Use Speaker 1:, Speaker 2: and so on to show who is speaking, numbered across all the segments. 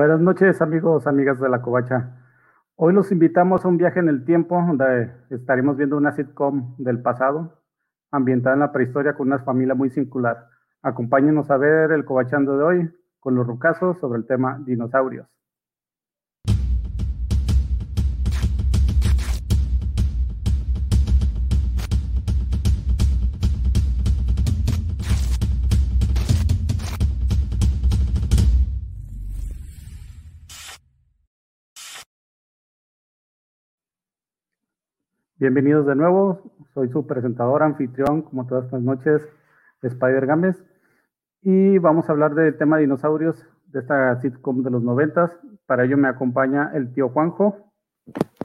Speaker 1: Buenas noches amigos, amigas de la Covacha. Hoy los invitamos a un viaje en el tiempo donde estaremos viendo una sitcom del pasado, ambientada en la prehistoria con una familia muy singular. Acompáñenos a ver el Covachando de hoy con los rucasos sobre el tema dinosaurios. Bienvenidos de nuevo, soy su presentador, anfitrión, como todas las noches, Spider Games, y vamos a hablar del tema de dinosaurios de esta sitcom de los noventas. Para ello me acompaña el tío Juanjo.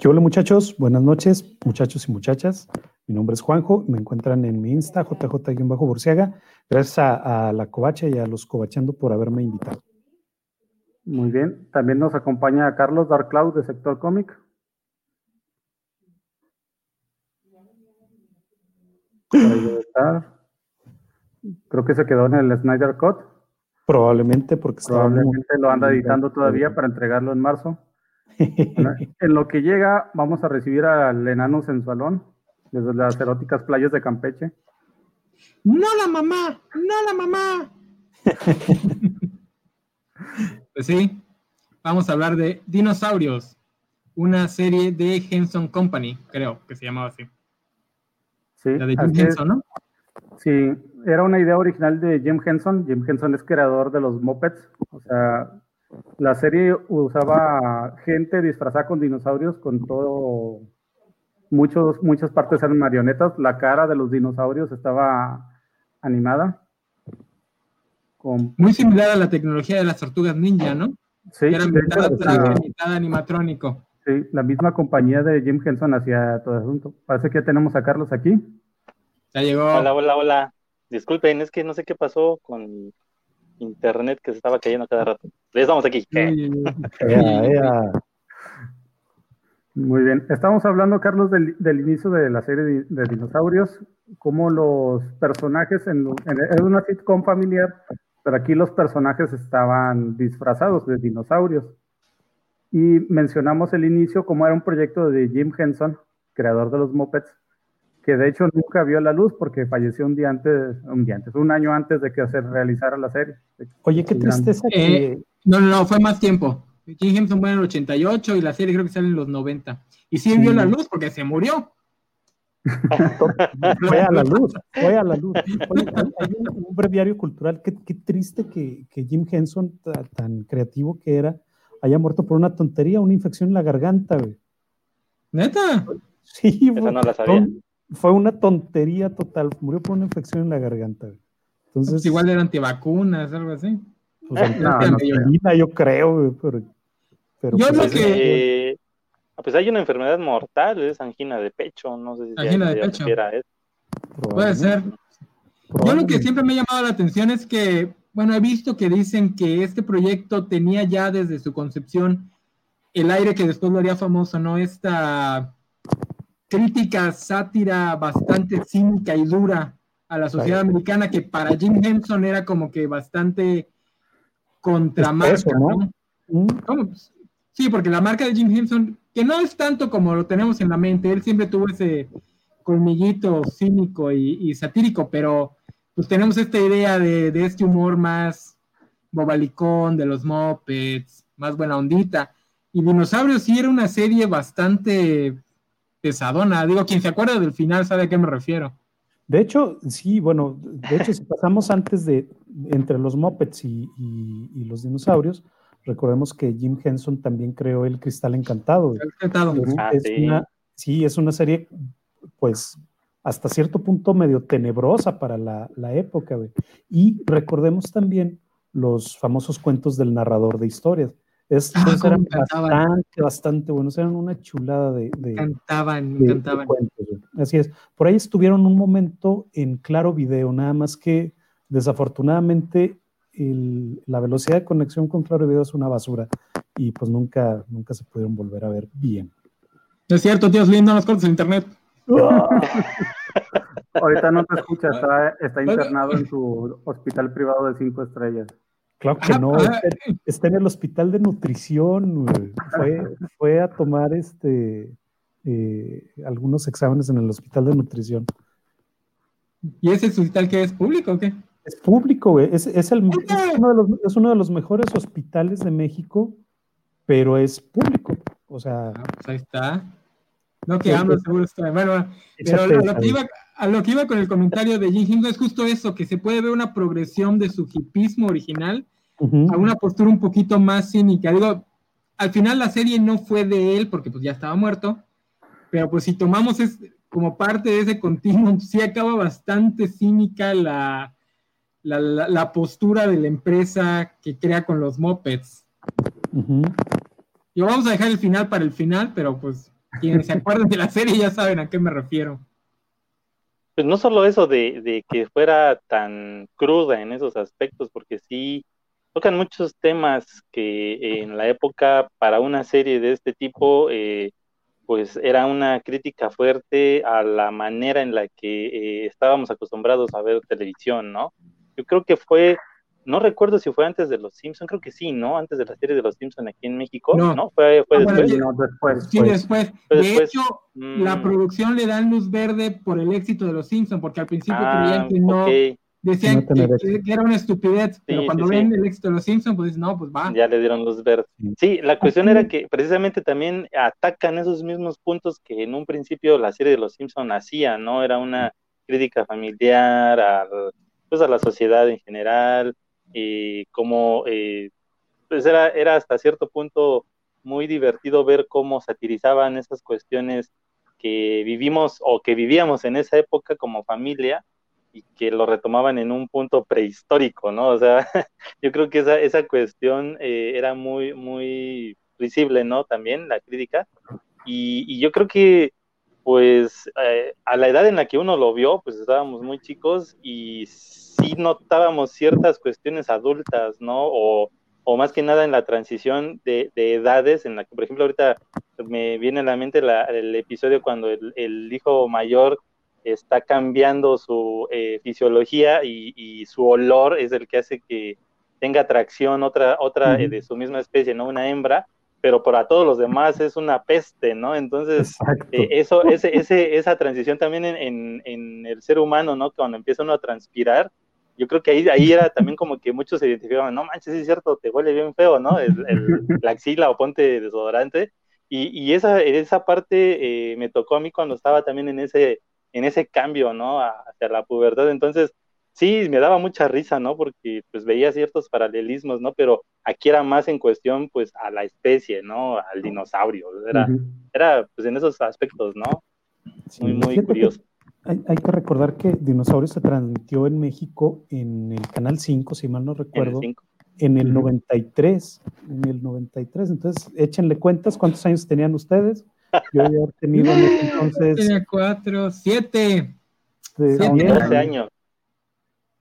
Speaker 2: Hola muchachos, buenas noches, muchachos y muchachas. Mi nombre es Juanjo, me encuentran en mi Insta, jj-burciaga. Gracias a, a, la Covacha y a los Covachando por haberme invitado.
Speaker 1: Muy bien, también nos acompaña Carlos Dark Cloud de Sector Cómic. Creo que se quedó en el Snyder Cut.
Speaker 2: Probablemente porque
Speaker 1: Probablemente lo anda editando todavía para entregarlo en marzo. en lo que llega, vamos a recibir al enano sensualón desde las eróticas playas de Campeche.
Speaker 3: ¡No la mamá! ¡No la mamá! pues sí, vamos a hablar de Dinosaurios, una serie de Henson Company, creo que se llamaba así.
Speaker 1: Sí, la de Jim Henson, ¿no? Sí, era una idea original de Jim Henson. Jim Henson es creador de los Muppets. O sea, la serie usaba gente disfrazada con dinosaurios, con todo. Muchos, muchas partes eran marionetas. La cara de los dinosaurios estaba animada.
Speaker 3: Muy similar a la tecnología de las tortugas ninja, ¿no?
Speaker 1: Sí,
Speaker 3: era mitad, mitad animatrónico.
Speaker 1: Sí, la misma compañía de Jim Henson hacía todo el asunto. Parece que ya tenemos a Carlos aquí.
Speaker 3: Ya llegó.
Speaker 4: Hola, hola, hola. Disculpen, es que no sé qué pasó con internet que se estaba cayendo cada rato. Ya estamos aquí.
Speaker 1: Muy bien. Estamos hablando, Carlos, del, del inicio de la serie de, de dinosaurios, cómo los personajes en, en, en, una sitcom familiar, pero aquí los personajes estaban disfrazados de dinosaurios. Y mencionamos el inicio como era un proyecto de Jim Henson, creador de los Muppets, que de hecho nunca vio la luz porque falleció un día antes, un día antes, un año antes de que se realizara la serie.
Speaker 2: Oye, qué tristeza que...
Speaker 3: Eh, no, no, no, fue más tiempo. Jim Henson fue en el 88 y la serie creo que sale en los 90. Y sí, sí. vio la luz porque se murió.
Speaker 2: fue a la luz, fue a la luz. Oye, hay un, un, breviario cultural, qué, qué triste que, que, Jim Henson, tan creativo que era, haya muerto por una tontería, una infección en la garganta, güey.
Speaker 3: ¿Neta?
Speaker 2: Sí,
Speaker 4: Esa no la sabía.
Speaker 2: Fue una tontería total. Murió por una infección en la garganta. Güey. Entonces,
Speaker 3: pues igual eran antivacunas, algo así.
Speaker 2: Pues, no, no, no, yo creo, güey, pero, pero,
Speaker 3: yo
Speaker 4: pues,
Speaker 3: lo que.
Speaker 4: Eh, pues hay una enfermedad mortal, es angina de pecho, no sé si
Speaker 3: angina de pecho. Puede ser. Yo lo que siempre me ha llamado la atención es que bueno, he visto que dicen que este proyecto tenía ya desde su concepción el aire que después lo haría famoso, ¿no? Esta crítica, sátira bastante cínica y dura a la sociedad americana que para Jim Henson era como que bastante contramarca, ¿no? ¿no? Sí, porque la marca de Jim Henson, que no es tanto como lo tenemos en la mente, él siempre tuvo ese colmillito cínico y, y satírico, pero pues tenemos esta idea de, de, este humor más bobalicón, de los mopeds, más buena ondita. Y Dinosaurios sí era una serie bastante pesadona. Digo, quien se acuerda del final sabe a qué me refiero.
Speaker 2: De hecho, sí, bueno, de hecho, si pasamos antes de entre los mopeds y, y, y los dinosaurios, recordemos que Jim Henson también creó el Cristal Encantado.
Speaker 3: El Encantado.
Speaker 4: Ah,
Speaker 2: es
Speaker 4: sí.
Speaker 2: Una, sí, es una serie, pues, hasta cierto punto medio tenebrosa para la, la época. Güey. Y recordemos también los famosos cuentos del narrador de historias. Estos
Speaker 3: Ah,
Speaker 2: eran bastante, bastante buenos, eran una chulada de, de,
Speaker 3: Cantaban,
Speaker 2: de- de
Speaker 3: cantaban.
Speaker 2: cuentos. Así es. Por ahí estuvieron un momento en claro video, nada más que desafortunadamente el- la velocidad de conexión con claro video es una basura y pues nunca, nunca se pudieron volver a ver bien.
Speaker 3: Es cierto, tíos lindos, no nos cortes el internet.
Speaker 1: Ahorita no te escucha, está, está internado en su hospital privado de cinco estrellas.
Speaker 2: Claro que no, está, en el hospital de nutrición, fue, a tomar este eh, algunos exámenes en el hospital de nutrición.
Speaker 3: ¿Y ese hospital que es público o qué?
Speaker 2: Es público, güey. Es, el, uno de los, mejores hospitales de México, pero es público. O sea.
Speaker 3: Ah, pues ahí está. No que ambos seguro está. Bueno, pero lo, que iba, a lo que iba con el comentario de Jim es justo eso, que se puede ver una progresión de su hipismo original a una postura un poquito más cínica. Digo, al final la serie no fue de él porque pues ya estaba muerto, pero pues si tomamos es, como parte de ese continuum, sí acaba bastante cínica la, la, postura de la empresa que crea con los mopeds. Y vamos a dejar el final para el final, pero pues quienes se acuerden de la serie ya saben a qué me refiero.
Speaker 4: Pues no solo eso de, que fuera tan cruda en esos aspectos, porque sí tocan muchos temas que en la época para una serie de este tipo, eh, pues era una crítica fuerte a la manera en la que eh, estábamos acostumbrados a ver televisión, ¿no? yo creo que fue, no recuerdo si fue antes de Los Simpson, creo que sí, ¿no? Antes de la serie de Los Simpson aquí en México, ¿no? Fue, fue ah,
Speaker 3: después. Sí, después. de hecho, la mm. producción le dan luz verde por el éxito de Los Simpson, porque al principio ah, creían que no... Decían que, era una estupidez, pero cuando ven el éxito de los Simpsons, pues no, pues va.
Speaker 4: Ya le dieron luz verde. Sí, la cuestión era que precisamente también atacan esos mismos puntos que en un principio la serie de los Simpsons hacía, ¿no? Era una crítica familiar al pues a la sociedad en general y como eh, pues era, era hasta cierto punto muy divertido ver cómo satirizaban esas cuestiones que vivimos o que vivíamos en esa época como familia y que lo retomaban en un punto prehistórico, ¿no? O sea, yo creo que esa, esa cuestión eh, era muy, muy visible, ¿no? También la crítica. Y, y yo creo que pues eh, a la edad en la que uno lo vio, pues estábamos muy chicos y sí notábamos ciertas cuestiones adultas, ¿no? O, más que nada en la transición de, edades, en la que, por ejemplo, ahorita me viene a la mente el episodio cuando el, hijo mayor está cambiando su eh, fisiología y, su olor es el que hace que tenga atracción otra, otra eh, de su misma especie, ¿no? Una hembra, pero para todos los demás es una peste, ¿no? Entonces, eh, eso, ese, ese, esa transición también en, en, el ser humano, ¿no? Cuando empieza uno a transpirar, yo creo que ahí, ahí era también como que muchos se identificaban, no manches, es cierto, te huele bien feo, ¿no? El, la axila o ponte desodorante. Y, y esa, esa parte eh, me tocó a mí cuando estaba también en ese, en ese cambio, ¿no? Hacia la pubertad. Entonces, sí, me daba mucha risa, ¿no? Porque pues veía ciertos paralelismos, ¿no? Pero aquí era más en cuestión, pues, a la especie, ¿no? Al dinosaurio. Era, era pues, en esos aspectos, ¿no? muy, muy curioso.
Speaker 2: Hay, hay, que recordar que Dinosaurio se transmitió en México en el Canal 5, si mal no recuerdo. En el, 93, en el 93. Entonces, échenle cuentas cuántos años tenían ustedes. Yo había tenido entonces.
Speaker 3: Tenía cuatro, siete.
Speaker 4: Siete años.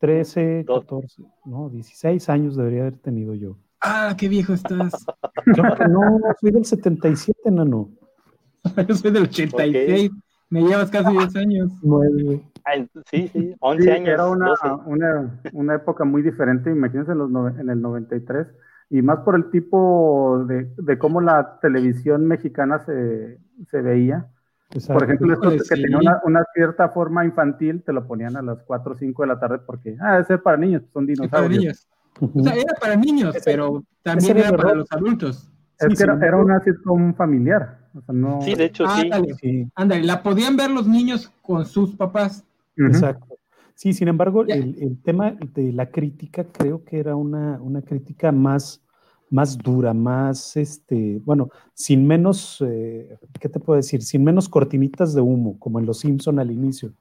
Speaker 2: 13, 14, no, 16 años debería haber tenido yo.
Speaker 3: Ah, qué viejo estás.
Speaker 2: no, soy del 77, nano.
Speaker 3: yo soy del 86. Me llevas casi 10 años.
Speaker 2: 9.
Speaker 4: sí, sí, 11 años.
Speaker 1: Era una, una, una, época muy diferente, imagínense en, los en el 93, y más por el tipo de, de cómo la televisión mexicana se, se veía por ejemplo, esto que tenía una, cierta forma infantil, te lo ponían a las 4 o 5 de la tarde porque, ah, es para niños, son dinosaurios.
Speaker 3: O sea, era para niños, pero también era para los adultos.
Speaker 1: Es que era, una sitcom familiar.
Speaker 4: Sí, de hecho, sí.
Speaker 3: sí. Ándale, la podían ver los niños con sus papás.
Speaker 2: Exacto. Sí, sin embargo, el, el, tema de la crítica creo que era una, una crítica más más dura, más, este, bueno, sin menos, eh, ¿qué te puedo decir? Sin menos cortinitas de humo, como en Los Simpson al inicio.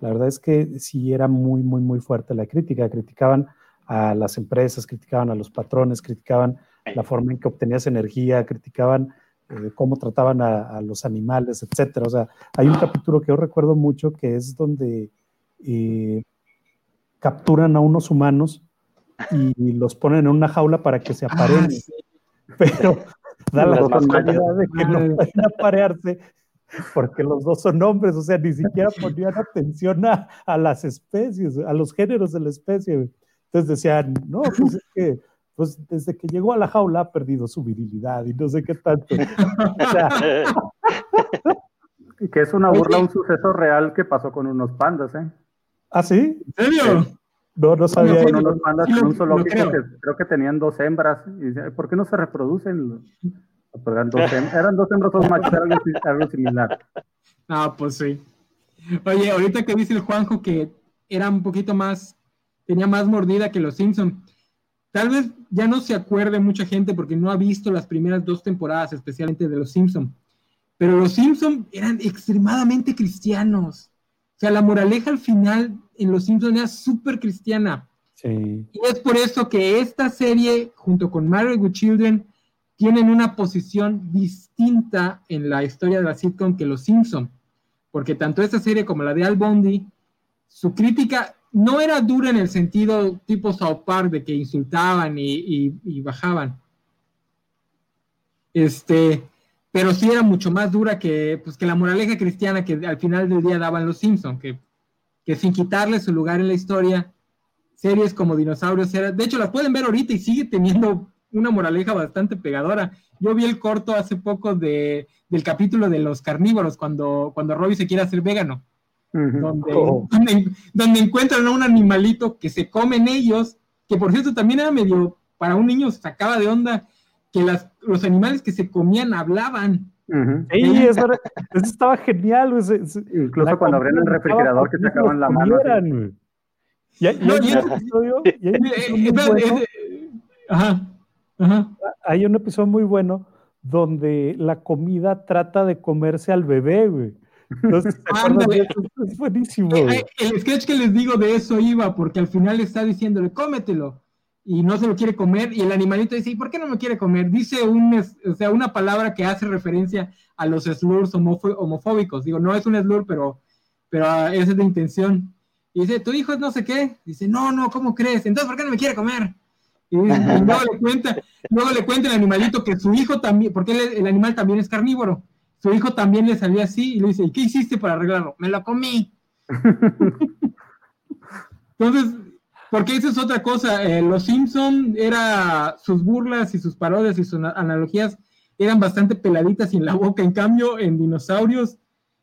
Speaker 2: La verdad es que sí era muy, muy, muy fuerte la crítica. Criticaban a las empresas, criticaban a los patrones, criticaban la forma en que obtenías energía, criticaban eh, cómo trataban a, los animales, etcétera. O sea, hay un capítulo que yo recuerdo mucho que es donde eh, capturan a unos humanos y los ponen en una jaula para que se aparen. Ah, Pero da la casualidad de que no pueden aparearse porque los dos son hombres, o sea, ni siquiera ponían atención a, a las especies, a los géneros de la especie. Entonces decían, no, pues es que pues desde que llegó a la jaula ha perdido su virilidad y no sé qué tanto.
Speaker 1: que es una burla, un suceso real que pasó con unos pandas, ¿eh?
Speaker 2: ¿Ah, sí?
Speaker 3: ¿En serio?
Speaker 2: No, no sabía.
Speaker 1: Con unos pandas en un zoológico que creo que tenían dos hembras. Y, ¿Por qué no se reproducen? Pues eran, dos hembras, eran dos hembras, dos machos, algo, algo similar.
Speaker 3: Ah, pues sí. Oye, ahorita que dice el Juanjo que era un poquito más, tenía más mordida que los Simpson. Tal vez ya no se acuerde mucha gente porque no ha visto las primeras dos temporadas, especialmente de los Simpson. Pero los Simpson eran extremadamente cristianos. O sea, la moraleja al final en los Simpson era súper cristiana.
Speaker 2: Sí.
Speaker 3: Y es por eso que esta serie, junto con Married with Children, tienen una posición distinta en la historia de la sitcom que los Simpson porque tanto esta serie como la de Al Bondi, su crítica no era dura en el sentido tipo South Park de que insultaban y, bajaban. Este, pero sí era mucho más dura que, pues, que la moraleja cristiana que al final del día daban los Simpsons, que, que sin quitarle su lugar en la historia, series como Dinosaurios, era, de hecho las pueden ver ahorita y sigue teniendo una moraleja bastante pegadora. Yo vi el corto hace poco de, del capítulo de los carnívoros, cuando, cuando Robbie se quiere hacer vegano, oh. donde, donde, encuentran a un animalito que se comen ellos, que por cierto también era medio, para un niño sacaba de onda, que las, los animales que se comían hablaban.
Speaker 2: Sí, eso, estaba genial.
Speaker 1: Incluso cuando abrían el refrigerador que sacaban la mano.
Speaker 2: Ya, no, hay un episodio, Ajá. Hay un episodio muy bueno donde la comida trata de comerse al bebé, güey. Entonces,
Speaker 3: es buenísimo. Eh, eh, el sketch que les digo de eso iba, porque al final está diciéndole, cómetelo, y no se lo quiere comer, y el animalito dice, ¿y por qué no me quiere comer? Dice un, o sea, una palabra que hace referencia a los slurs homofóbicos. Digo, no es un slur, pero, pero ah, esa es de intención. Y dice, ¿tu hijo es no sé qué? Dice, no, no, ¿cómo crees? Entonces, ¿por qué no me quiere comer? Y, luego, le cuenta, luego le cuenta el animalito que su hijo también, porque el animal también es carnívoro, su hijo también le salía así y le dice, ¿y qué hiciste para arreglarlo? Me lo comí. Entonces, porque esa es otra cosa, eh, los Simpson era sus burlas y sus parodias y sus analogías eran bastante peladitas y en la boca, en cambio en dinosaurios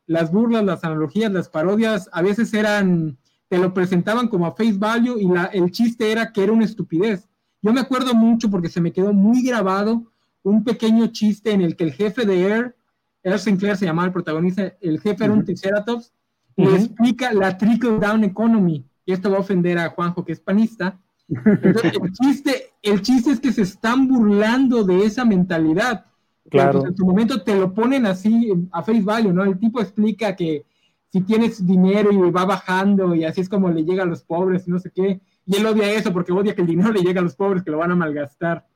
Speaker 3: las burlas, las analogías, las parodias a veces eran, te lo presentaban como a face value y la, el chiste era que era una estupidez. Yo me acuerdo mucho porque se me quedó muy grabado un pequeño chiste en el que el jefe de Air, Air Sinclair se llamaba el protagonista, el jefe era un Triceratops, le explica la trickle down economy, y esto va a ofender a Juanjo que es panista. Entonces, el, chiste, el chiste es que se están burlando de esa mentalidad. Claro. en su momento te lo ponen así a face value, ¿no? El tipo explica que si tienes dinero y va bajando y así es como le llega a los pobres y no sé qué, y él odia eso porque odia que el dinero le llegue a los pobres que lo van a malgastar.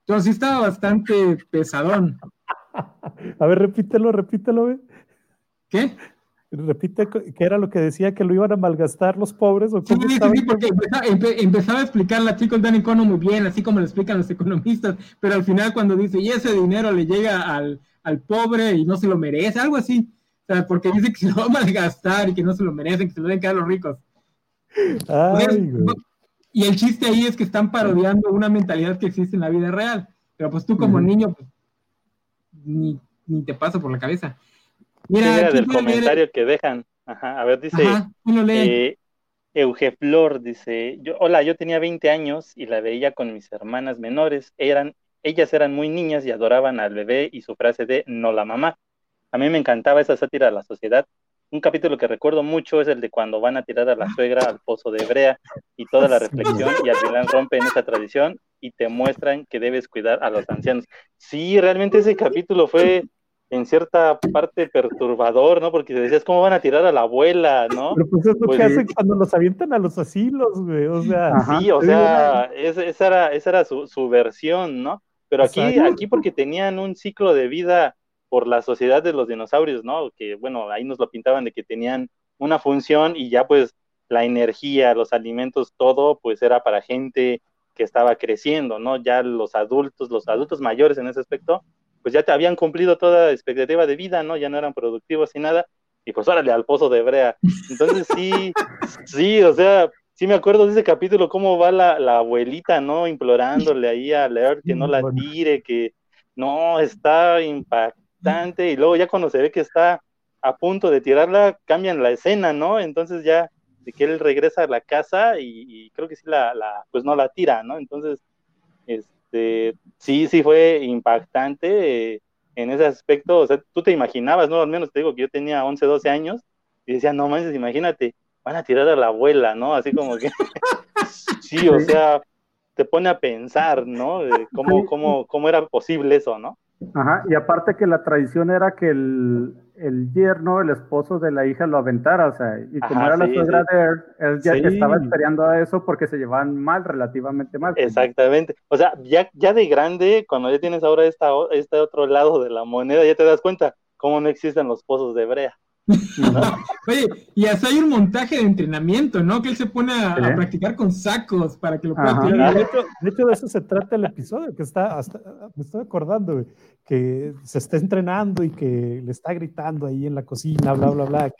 Speaker 3: Entonces sí estaba bastante pesadón.
Speaker 2: A ver, repítelo, repítelo. ¿eh?
Speaker 3: ¿Qué?
Speaker 2: Repite qué era lo que decía que lo iban a malgastar los pobres. ¿o
Speaker 3: sí, sí, sí, porque empezaba, a explicar la chica Dan Econo muy bien, así como lo explican los economistas, pero al final cuando dice, y ese dinero le llega al, al pobre y no se lo merece, algo así. O sea, porque dice que se lo va a malgastar y que no se lo merecen, que se lo deben quedar los ricos. Ay, y el chiste ahí es que están parodiando una mentalidad que existe en la vida real. Pero pues tú como niño, pues, ni, te pasa por la cabeza.
Speaker 4: Mira, del comentario que dejan. Ajá, a ver, dice eh, Eugeflor, dice, yo, hola, yo tenía 20 años y la veía con mis hermanas menores. Eran, ellas eran muy niñas y adoraban al bebé y su frase de no la mamá. A mí me encantaba esa sátira de la sociedad un capítulo que recuerdo mucho es el de cuando van a tirar a la suegra al pozo de Hebrea y toda la reflexión y al final rompen esa tradición y te muestran que debes cuidar a los ancianos. Sí, realmente ese capítulo fue en cierta parte perturbador, ¿no? Porque te decías, ¿cómo van a tirar a la abuela, no?
Speaker 2: Pero pues es lo que hacen cuando los avientan a los asilos, güey, o sea.
Speaker 4: Sí, o sea, esa era, esa era su, su versión, ¿no? Pero aquí, aquí porque tenían un ciclo de vida por la sociedad de los dinosaurios, ¿no? Que bueno, ahí nos lo pintaban de que tenían una función y ya pues la energía, los alimentos, todo pues era para gente que estaba creciendo, ¿no? Ya los adultos, los adultos mayores en ese aspecto, pues ya te habían cumplido toda expectativa de vida, ¿no? Ya no eran productivos y nada, y pues órale al pozo de Hebrea. Entonces sí, sí, o sea, sí me acuerdo de ese capítulo, cómo va la, la abuelita, ¿no? Implorándole ahí a leer que no la tire, que no, está impactante. Y luego ya cuando se ve que está a punto de tirarla, cambian la escena, ¿no? Entonces ya de que él regresa a la casa y, creo que sí la, la, pues no la tira, ¿no? Entonces, este, sí, sí fue impactante eh, en ese aspecto. O sea, tú te imaginabas, ¿no? Al menos te digo que yo tenía 11, 12 años y decía, no manches, imagínate, van a tirar a la abuela, ¿no? Así como que, sí, o sea, te pone a pensar, ¿no? cómo, cómo, cómo era posible eso, ¿no?
Speaker 1: Ajá, y aparte que la tradición era que el, el yerno, el esposo de la hija, lo aventara, o sea, y como era la suegra de él, él ya estaba esperando a eso porque se llevaban mal, relativamente mal.
Speaker 4: Exactamente, o sea, ya, ya de grande, cuando ya tienes ahora esta, este otro lado de la moneda, ya te das cuenta cómo no existen los pozos de brea.
Speaker 3: Oye, y hasta hay un montaje de entrenamiento, ¿no? Que él se pone a, practicar con sacos para que lo pueda tirar.
Speaker 2: De hecho, de eso se trata el episodio, que está, hasta, me estoy acordando, que se está entrenando y que le está gritando ahí en la cocina, bla, bla, bla.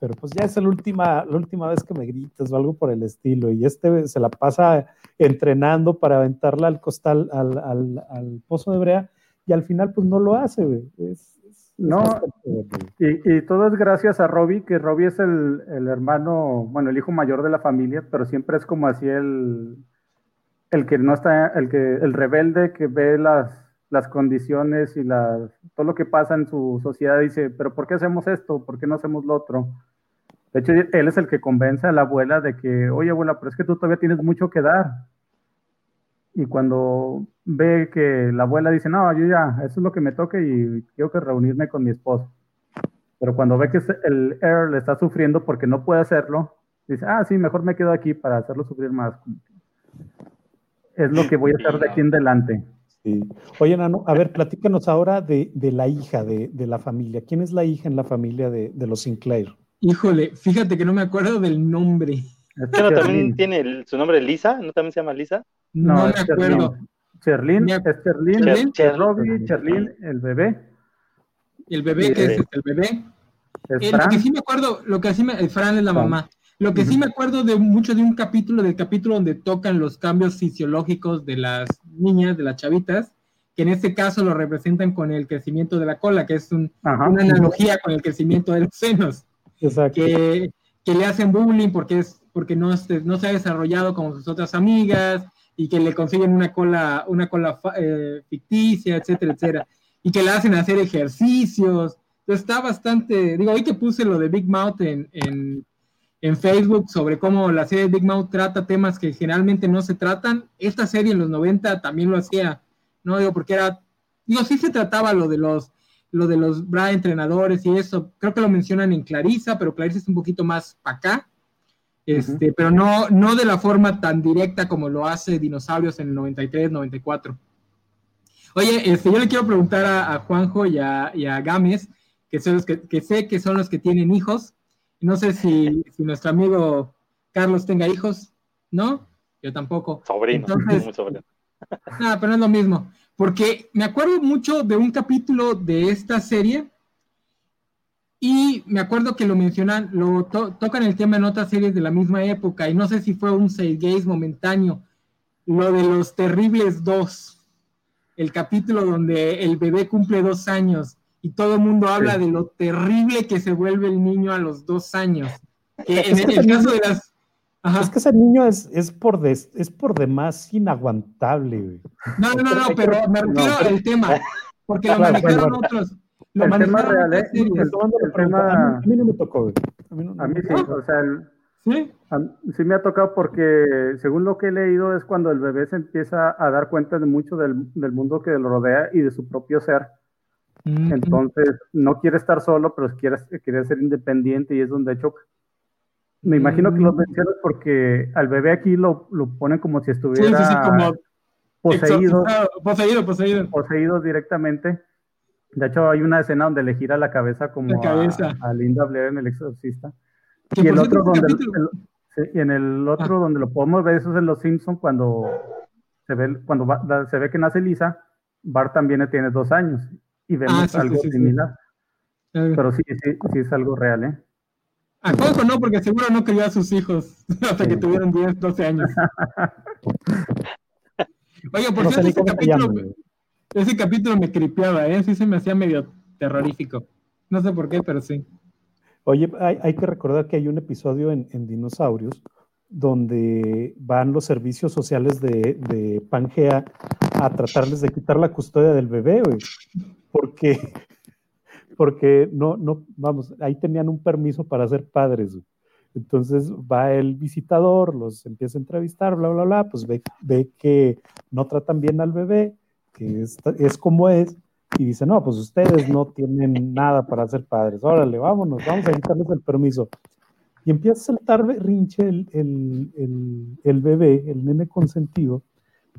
Speaker 2: pero pues ya es la última, la última vez que me gritas o algo por el estilo. Y este se la pasa entrenando para aventarla al costal, al, al, al pozo de brea, y al final pues no lo hace, güey. Es,
Speaker 1: no, y, todo es gracias a Robbie, que Robbie es el, hermano, bueno, el hijo mayor de la familia, pero siempre es como así el, el que no está, el que, el rebelde que ve las, las condiciones y las, todo lo que pasa en su sociedad, dice, pero ¿por qué hacemos esto? ¿Por qué no hacemos lo otro? De hecho, él es el que convence a la abuela de que, oye abuela, pero es que tú todavía tienes mucho que dar. Y cuando ve que la abuela dice, no, yo ya, eso es lo que me toca y quiero que reunirme con mi esposo. Pero cuando ve que el Earl le está sufriendo porque no puede hacerlo, dice, ah, sí, mejor me quedo aquí para hacerlo sufrir más. Es lo que voy a hacer de aquí en adelante.
Speaker 2: Sí. Oye, Nano, a ver, platícanos ahora de, de la hija de, de, la familia. ¿Quién es la hija en la familia de, de, los Sinclair?
Speaker 3: Híjole, fíjate que no me acuerdo del nombre.
Speaker 4: Pero también tiene su nombre Lisa, ¿no también se llama Lisa?
Speaker 3: No, no me acuerdo.
Speaker 1: Cherlin, es Cherlin, Cherlin, Cherlin, el bebé.
Speaker 3: El bebé, ¿qué es el bebé? Eh, lo que sí me acuerdo, lo que sí me, Fran es la mamá. Lo que sí me acuerdo de mucho de un capítulo, del capítulo donde tocan los cambios fisiológicos de las niñas, de las chavitas, que en este caso lo representan con el crecimiento de la cola, que es una analogía con el crecimiento de los senos. Exacto. Que, que le hacen bullying porque es porque no, no se ha desarrollado como sus otras amigas, y que le consiguen una cola, una cola eh, ficticia, etcétera, etcétera, y que le hacen hacer ejercicios. Entonces está bastante, digo, hoy que puse lo de Big Mouth en, en, Facebook sobre cómo la serie Big Mouth trata temas que generalmente no se tratan, esta serie en los 90 también lo hacía, ¿no? Digo, porque era, digo, sí se trataba lo de los lo de los bra entrenadores y eso, creo que lo mencionan en Clarissa, pero Clarissa es un poquito más para acá, este, pero no, no de la forma tan directa como lo hace Dinosaurios en el 93, 94. Oye, este, yo le quiero preguntar a, Juanjo y a, y a, Gámez, que, son los que, sé que son los que tienen hijos. No sé si, si nuestro amigo Carlos tenga hijos, ¿no? Yo tampoco.
Speaker 4: Sobrino,
Speaker 3: Entonces, sobrino. Ah, pero no es lo mismo. Porque me acuerdo mucho de un capítulo de esta serie y me acuerdo que lo mencionan, lo tocan el tema en otras series de la misma época, y no sé si fue un gays momentáneo, lo de los terribles dos, el capítulo donde el bebé cumple dos años y todo el mundo habla de lo terrible que se vuelve el niño a los dos años.
Speaker 2: en el, caso de las. Es que ese niño es, es, por, es por demás inaguantable.
Speaker 3: No, no, no, pero me refiero al tema, porque lo manejaron otros
Speaker 1: el tema real, ¿eh? El, tema... A mí no me tocó. A mí, sí, o sea, ¿Sí? sí me ha tocado porque según lo que he leído es cuando el bebé se empieza a dar cuenta de mucho del, del mundo que lo rodea y de su propio ser. Entonces, no quiere estar solo, pero quiere, quiere ser independiente y es donde choca. Me imagino que lo mm. mencionas porque al bebé aquí lo, lo ponen como si estuviera sí, sí, como poseído,
Speaker 3: poseído, poseído.
Speaker 1: Poseído directamente. De hecho, hay una escena donde le gira la cabeza como A, Linda Blair en El Exorcista. Y, el otro donde, y en el otro donde lo podemos ver, eso es en Los Simpsons, cuando se ve, cuando se ve que nace Lisa, Bart también tiene dos años y vemos ah, algo similar. Pero sí, sí, sí es algo real, ¿eh?
Speaker 3: A Juanjo no, porque seguro no crió a sus hijos hasta que tuvieron 10, 12 años. Oye, por cierto, ese capítulo, ese capítulo me cripeaba, ¿eh? Sí se me hacía medio terrorífico. No sé por qué, pero sí.
Speaker 2: Oye, hay, que recordar que hay un episodio en, Dinosaurios donde van los servicios sociales de, Pangea a tratarles de quitar la custodia del bebé, güey. Porque porque no, no, vamos, ahí tenían un permiso para ser padres. Entonces va el visitador, los empieza a entrevistar, bla, bla, bla, pues ve, ve que no tratan bien al bebé, que es, es, como es, y dice, no, pues ustedes no tienen nada para ser padres, órale, vámonos, vamos a quitarles el permiso. Y empieza a saltar rinche el, el, el, el bebé, el nene consentido,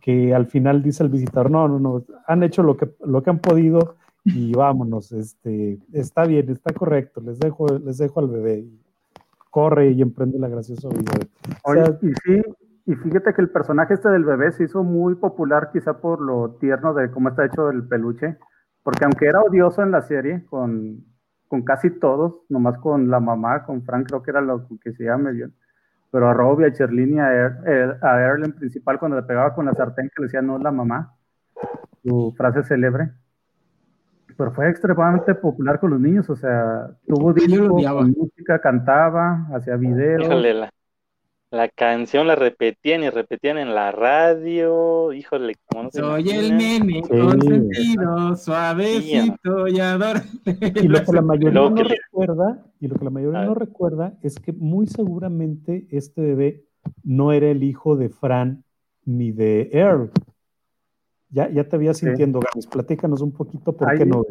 Speaker 2: que al final dice el visitador, no, no, no, han hecho lo que, lo que han podido, y vámonos, este, está bien, está correcto, les dejo, les dejo al bebé. corre y emprende la graciosa vida.
Speaker 1: y sí, y fíjate que el personaje este del bebé se hizo muy popular quizá por lo tierno de cómo está hecho el peluche, porque aunque era odioso en la serie con, con casi todos, nomás con la mamá, con Frank creo que era lo que se llama bien, pero a Robbie, a Cherlin y a, er, a Earl en principal cuando le pegaba con la sartén que le decía no la mamá, su frase célebre pero fue extremadamente popular con los niños, o sea, tuvo disco, música, cantaba, hacía videos.
Speaker 4: La, canción la repetían y repetían en la radio, híjole,
Speaker 3: como no Soy el nene consentido, suavecito y adorable.
Speaker 2: Y lo que la mayoría no recuerda, y lo que la mayoría no recuerda es que muy seguramente este bebé no era el hijo de Fran ni de Earl, ya, ya te había sintiendo, sí. Platícanos un poquito por qué no.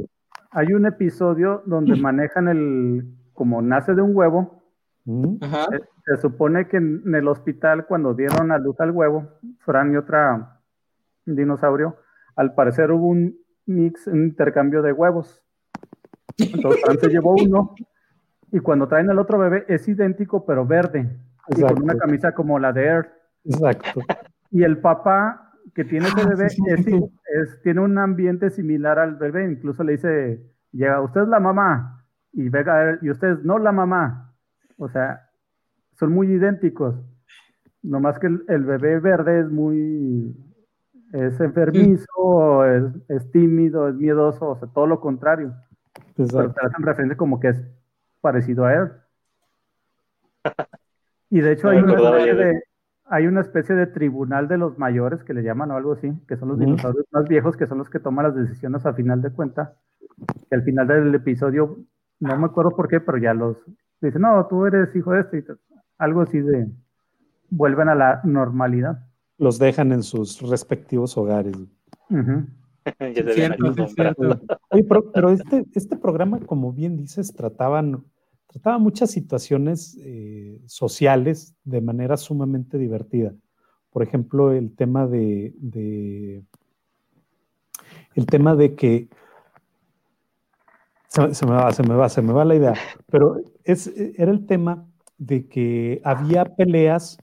Speaker 1: Hay un episodio donde manejan el, como nace de un huevo. Mm. Se, supone que en, el hospital, cuando dieron a luz al huevo, Fran y otra dinosaurio, al parecer hubo un mix, un intercambio de huevos. Entonces Fran se llevó uno y cuando traen al otro bebé es idéntico pero verde y con una camisa como la de Air.
Speaker 2: Exacto.
Speaker 1: Y el papá que tiene ese ah, bebé es, tiene un ambiente similar al bebé, incluso le dice, llega, usted es la mamá, y venga, y usted no la mamá. O sea, son muy idénticos. Nomás que el, bebé verde es muy, es enfermizo, es, tímido, es miedoso, o sea, todo lo contrario. Pero te hacen referencia como que es parecido a él. Y de hecho hay una de, hay una especie de tribunal de los mayores que le llaman o algo así, que son los dinosaurios más viejos, que son los que toman las decisiones a final de cuenta. Que al final del episodio, no me acuerdo por qué, pero ya los dicen, no, tú eres hijo de este, algo así de vuelven a la normalidad.
Speaker 2: Los dejan en sus respectivos hogares. pero, este, este programa, como bien dices, trataban trataba muchas situaciones eh, sociales de manera sumamente divertida. Por ejemplo, el tema de, el tema de que se, me va, se me va, se me va la idea, pero es, era el tema de que había peleas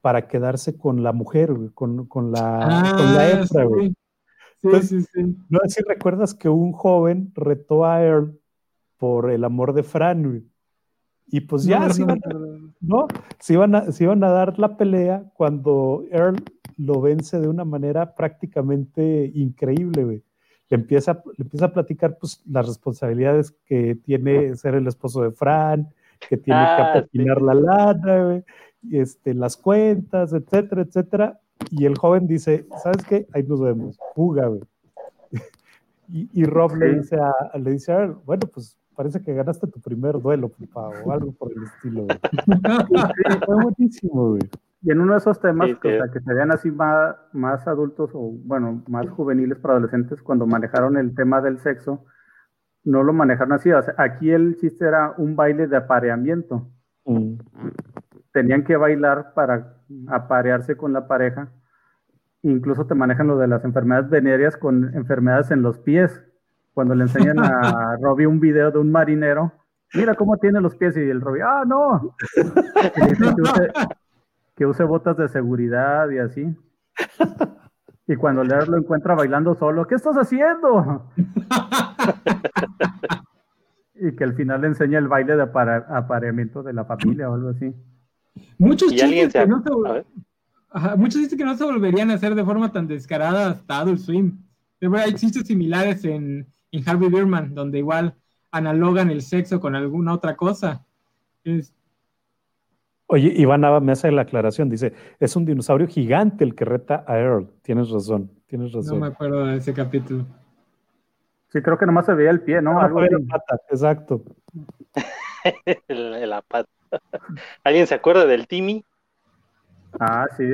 Speaker 2: para quedarse con la mujer, con, con la, con la ah, Sí. Sí, sí, no sé si recuerdas que un joven retó a Earl por el amor de Fran. Y pues ya se, iban, ¿no? Se, iban a, se iban a dar la pelea cuando Earl lo vence de una manera prácticamente increíble, güey. Le empieza, le empieza a platicar pues, las responsabilidades que tiene ser el esposo de Fran, que tiene que ah, patinar la lana, este, las cuentas, etcétera, etcétera. Y el joven dice, ¿sabes qué? Ahí nos vemos, fuga, güey. y, y, Rob le dice a, le dice a Earl, bueno, pues parece que ganaste tu primer duelo, papá, o algo por el estilo. fue buenísimo, güey.
Speaker 1: Y en uno de esos temas, que, se vean así más, más adultos o, bueno, más juveniles para adolescentes, cuando manejaron el tema del sexo, no lo manejaron así. aquí el chiste era un baile de apareamiento. Mm. Tenían que bailar para aparearse con la pareja. Incluso te manejan lo de las enfermedades venéreas con enfermedades en los pies cuando le enseñan a Robbie un video de un marinero, mira cómo tiene los pies y el Robbie, ah, no. que, use, botas de seguridad y así. Y cuando Lear lo encuentra bailando solo, ¿qué estás haciendo? Y que al final le enseña el baile de apareamiento de la familia o algo así.
Speaker 3: Muchos chistes que no se... muchos dicen que no se volverían a hacer de forma tan descarada hasta Adult Swim. Hay chistes similares en, en Harvey Bierman, donde igual analogan el sexo con alguna otra cosa.
Speaker 2: Oye, Iván Nava me hace la aclaración, dice, es un dinosaurio gigante el que reta a Earl. Tienes razón, tienes razón.
Speaker 3: No me acuerdo de ese capítulo.
Speaker 1: Sí, creo que nomás se veía el pie, ¿no?
Speaker 2: Algo la pata, exacto.
Speaker 4: la pata. ¿Alguien se acuerda del Timmy?
Speaker 1: Ah, sí.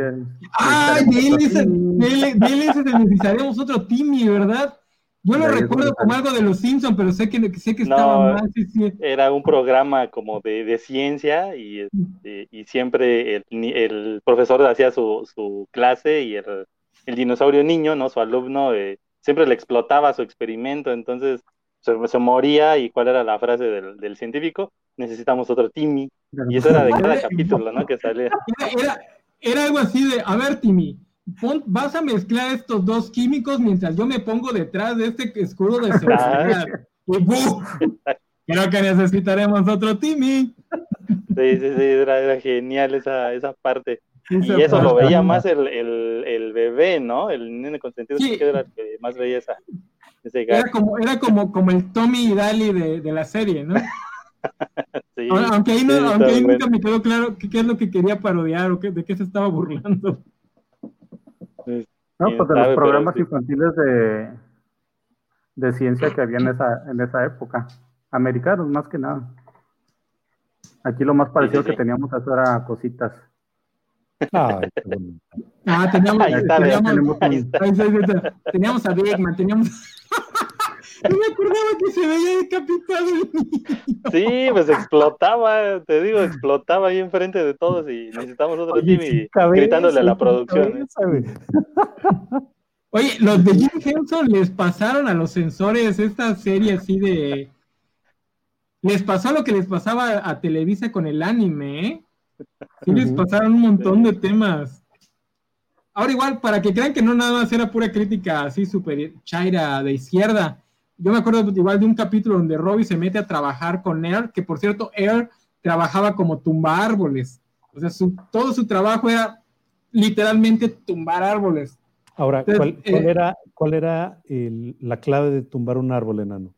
Speaker 3: ¡Ay, de él, necesitaremos otro Timmy, ¿verdad? Yo lo recuerdo como algo de los Simpsons, pero sé que, sé que estaba mal.
Speaker 4: Era un programa como de, de ciencia y, este, y siempre el, el, profesor hacía su, su clase y el, el, dinosaurio niño, ¿no? Su alumno, eh, siempre le explotaba su experimento, entonces se, se, moría y cuál era la frase del, del científico, necesitamos otro Timmy. Y eso era de cada capítulo, ¿no? Que salía.
Speaker 3: Era, era algo así de, a ver, Timmy, vas a mezclar estos dos químicos mientras yo me pongo detrás de este escudo de seguridad. Creo que necesitaremos otro Timmy.
Speaker 4: Sí, sí, sí, era, genial esa, esa parte. y eso lo veía más el, el, el, bebé, ¿no? El nene consentido sí. era el que más veía esa, ese
Speaker 3: Era como, era como, como el Tommy y Dali de, de la serie, ¿no? sí, aunque ahí, no, aunque ahí nunca me quedó claro qué, qué, es lo que quería parodiar o qué, de qué se estaba burlando.
Speaker 1: No, pues de los programas infantiles de, de ciencia que había en esa, en esa época. Americanos, más que nada. Aquí lo más parecido que teníamos a eso era cositas.
Speaker 3: ah, teníamos, teníamos, teníamos, a Bigman, teníamos. No me acordaba que se veía decapitado el
Speaker 4: niño. Sí, pues explotaba, te digo, explotaba ahí enfrente de todos y necesitamos otro team y gritándole a la producción.
Speaker 3: Oye, los de Jim Henson les pasaron a los sensores esta serie así de. Les pasó lo que les pasaba a Televisa con el anime, ¿eh? Sí, les pasaron un montón de temas. Ahora, igual, para que crean que no nada más era pura crítica así súper chaira de izquierda, yo me acuerdo igual de un capítulo donde Robbie se mete a trabajar con Air, que por cierto, Air trabajaba como tumba árboles. O sea, todo su trabajo era literalmente tumbar árboles.
Speaker 2: Ahora, ¿cuál, eh, era, cuál era la clave de tumbar un árbol enano?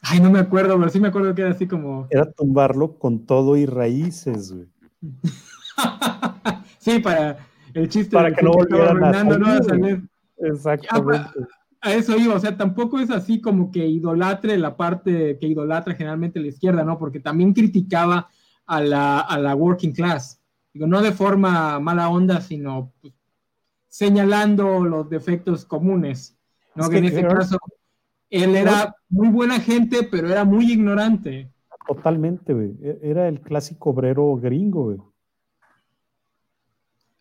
Speaker 3: Ay, no me acuerdo, pero sí me acuerdo que era así como.
Speaker 2: Era tumbarlo con todo y raíces, güey.
Speaker 3: sí, para el chiste.
Speaker 2: Para que no volvieran a
Speaker 3: salir.
Speaker 2: Exactamente
Speaker 3: a eso iba, o sea, tampoco es así como que idolatre la parte que idolatra generalmente la izquierda, ¿no? Porque también criticaba a la, a la working class. Digo, no de forma mala onda, sino pues, señalando los defectos comunes, ¿no? que en ese caso, él era muy buena gente, pero era muy ignorante.
Speaker 2: Totalmente, güey. E-, era el clásico obrero gringo, güey.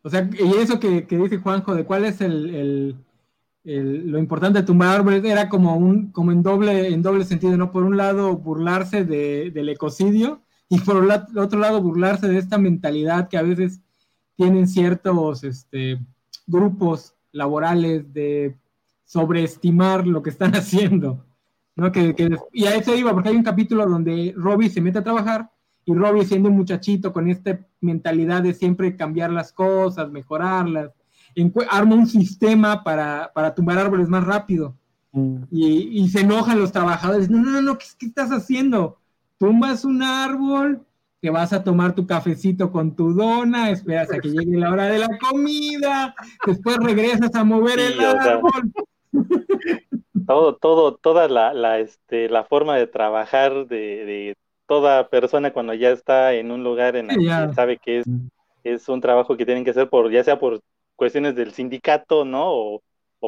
Speaker 3: O sea, y eso que, que dice Juanjo, de cuál es el lo importante de tumbar árboles era como un como en doble en doble sentido no por un lado burlarse del ecocidio y por el otro lado burlarse de esta mentalidad que a veces tienen ciertos este, grupos laborales de sobreestimar lo que están haciendo ¿no? Que, y a eso iba porque hay un capítulo donde Robbie se mete a trabajar y Robbie siendo un muchachito con esta mentalidad de siempre cambiar las cosas mejorarlas arma un sistema para, tumbar árboles más rápido. Mm. Y, se enojan los trabajadores. No, no, no, ¿qué, ¿qué, estás haciendo? Tumbas un árbol, que vas a tomar tu cafecito con tu dona, esperas a que llegue la hora de la comida, después regresas a mover el árbol.
Speaker 4: todo, todo, toda la, la, este, la forma de trabajar de, toda persona cuando ya está en un lugar en el que sabe que es, mm. es un trabajo que tienen que hacer por, ya sea por cuestiones del sindicato, ¿no? O,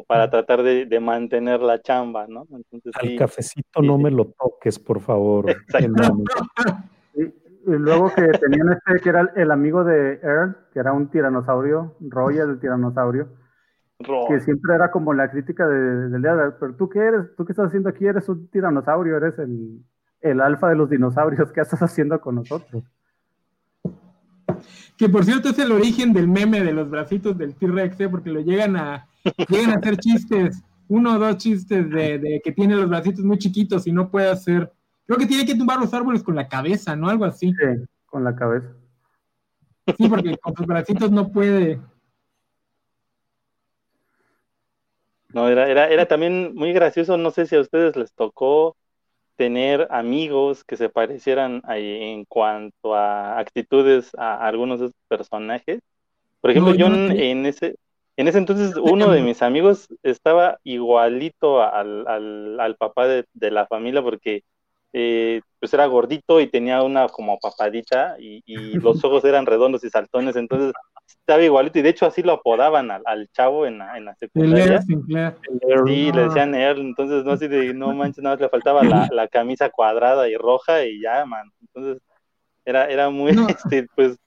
Speaker 4: para tratar de, mantener la chamba, ¿no?
Speaker 2: Entonces, Al cafecito no me lo toques, por favor.
Speaker 1: y, luego que tenían este que era el, amigo de Earl, que era un tiranosaurio, Roy el tiranosaurio, que siempre era como la crítica del de, de, pero tú qué eres, tú qué estás haciendo aquí, eres un tiranosaurio, eres el, el alfa de los dinosaurios, ¿qué estás haciendo con nosotros?
Speaker 3: Que por cierto es el origen del meme de los bracitos del T-Rex, ¿eh? porque lo llegan a, llegan a hacer chistes, uno o dos chistes de, que tiene los bracitos muy chiquitos y no puede hacer, Creo que tiene que tumbar los árboles con la cabeza, ¿no? Algo así.
Speaker 1: Sí, con la cabeza.
Speaker 3: Sí, porque con sus bracitos no puede.
Speaker 4: No, era, era, era también muy gracioso, no sé si a ustedes les tocó tener amigos que se parecieran en cuanto a actitudes a algunos de personajes. Por ejemplo, yo, en, ese en ese entonces uno de mis amigos estaba igualito al, al, al papá de, de, la familia porque eh, pues era gordito y tenía una como papadita y, y, los ojos eran redondos y saltones, entonces estaba igualito y de hecho así lo apodaban al, al chavo en la, en la secundaria. Sí, le decían Earl, entonces no así de no manches, nada más le faltaba la, la, camisa cuadrada y roja y ya, man. Entonces era, era muy, este, pues,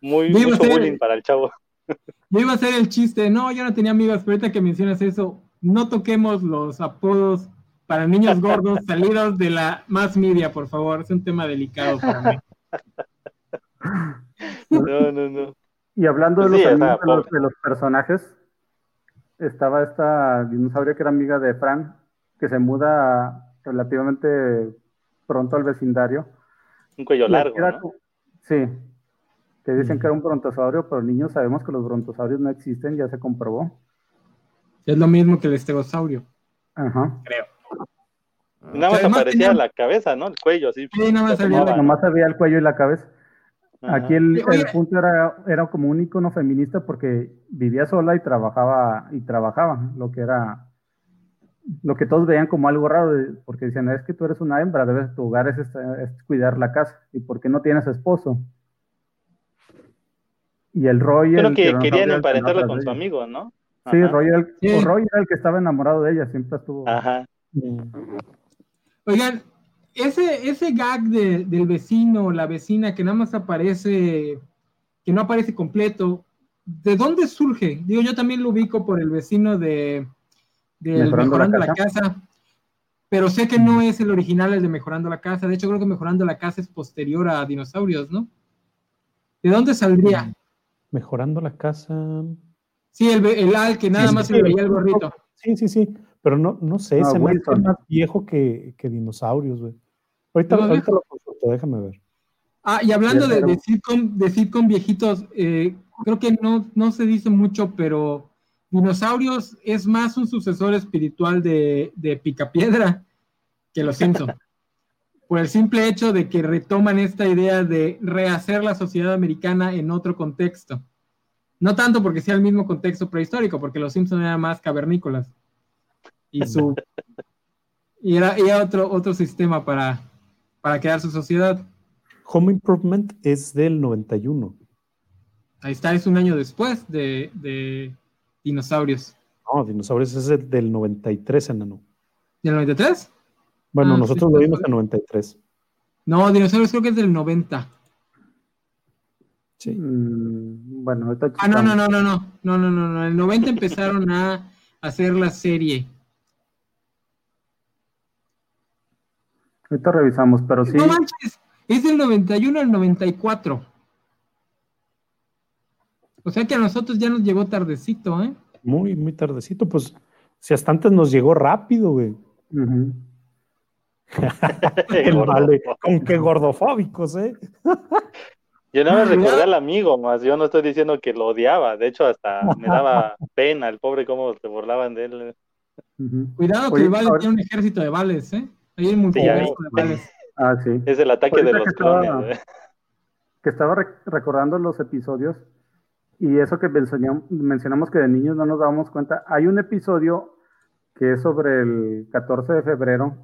Speaker 4: muy mucho bullying para el chavo.
Speaker 3: Yo iba a hacer el chiste, no, yo no tenía amigas, pero ahorita que mencionas eso, no toquemos los apodos para niños gordos salidos de la más media, por favor, es un tema delicado para mí.
Speaker 4: No, no, no.
Speaker 1: Y hablando de, pues los, de, los, personajes, estaba esta dinosaurio que era amiga de Fran, que se muda relativamente pronto al vecindario.
Speaker 4: Un cuello largo. ¿no?
Speaker 1: Sí, que dicen que era un brontosaurio, pero niños sabemos que los brontosaurios no existen, ya se comprobó.
Speaker 3: Es lo mismo que el estegosaurio.
Speaker 1: Ajá.
Speaker 3: Creo.
Speaker 4: Nada más aparecía la cabeza, ¿no? El cuello, así.
Speaker 1: Sí, nada más, había nomás había el cuello y la cabeza. Aquí el, el, punto era, era como un icono feminista porque vivía sola y trabajaba, y trabajaba, lo que era, lo que todos veían como algo raro, porque decían, es que tú eres una hembra, debes, tu hogar es, es cuidar la casa, ¿y por qué no tienes esposo? Y el Roy.
Speaker 4: Creo que querían emparentarla con su amigo, ¿no?
Speaker 1: Sí, Roy, el, Roy, era el que estaba enamorado de ella, siempre estuvo.
Speaker 4: Ajá.
Speaker 3: Oigan, ese, ese gag de, del vecino, la vecina, que nada más aparece, que no aparece completo, ¿de dónde surge? Digo, yo también lo ubico por el vecino de, Mejorando, la, casa. pero sé que no es el original, el de Mejorando la Casa. De hecho, creo que Mejorando la Casa es posterior a Dinosaurios, ¿no? ¿De dónde saldría? Mm.
Speaker 2: Mejorando la casa.
Speaker 3: Sí, el, el al que nada más se le veía el gorrito.
Speaker 2: Sí, sí, sí. Pero no, no sé, se me hace más viejo que, que dinosaurios, güey. Ahorita, ahorita lo consulto, déjame ver.
Speaker 3: Ah, y hablando de, de, sitcom, de sitcom viejitos, eh, creo que no, no se dice mucho, pero Dinosaurios es más un sucesor espiritual de, de Picapiedra que Los Simpson. por el simple hecho de que retoman esta idea de rehacer la sociedad americana en otro contexto. No tanto porque sea el mismo contexto prehistórico, porque los Simpsons eran más cavernícolas. Y su y era, otro, otro sistema para, para crear su sociedad.
Speaker 2: Home Improvement es del 91.
Speaker 3: Ahí está, es un año después de, de Dinosaurios.
Speaker 2: No, Dinosaurios es el del 93, enano.
Speaker 3: ¿Del 93?
Speaker 2: Bueno, ah, nosotros sí, lo vimos en 93.
Speaker 3: No, Dinosaurios creo que es del 90.
Speaker 2: Sí.
Speaker 1: Mm, bueno,
Speaker 3: ahorita. Ah, no, no, no, no, no. No, no, no, no. En el 90 empezaron a hacer la serie.
Speaker 1: Ahorita revisamos, pero sí.
Speaker 3: No manches, es del 91 al 94. O sea que a nosotros ya nos llegó tardecito, ¿eh?
Speaker 2: Muy, muy tardecito, pues si hasta antes nos llegó rápido, güey. vale, con qué gordofóbicos, ¿eh?
Speaker 4: Yo no me recordé al amigo, más yo no estoy diciendo que lo odiaba, de hecho hasta me daba pena el pobre cómo se burlaban de él.
Speaker 3: Cuidado que Vale tiene un ejército de vales, ¿eh? Ahí hay.
Speaker 1: Ah, sí.
Speaker 4: Es el ataque de los que clones. Estaba, ¿eh?
Speaker 1: Que estaba recordando los episodios y eso que mencionamos que de niños no nos dábamos cuenta. Hay un episodio que es sobre el 14 de febrero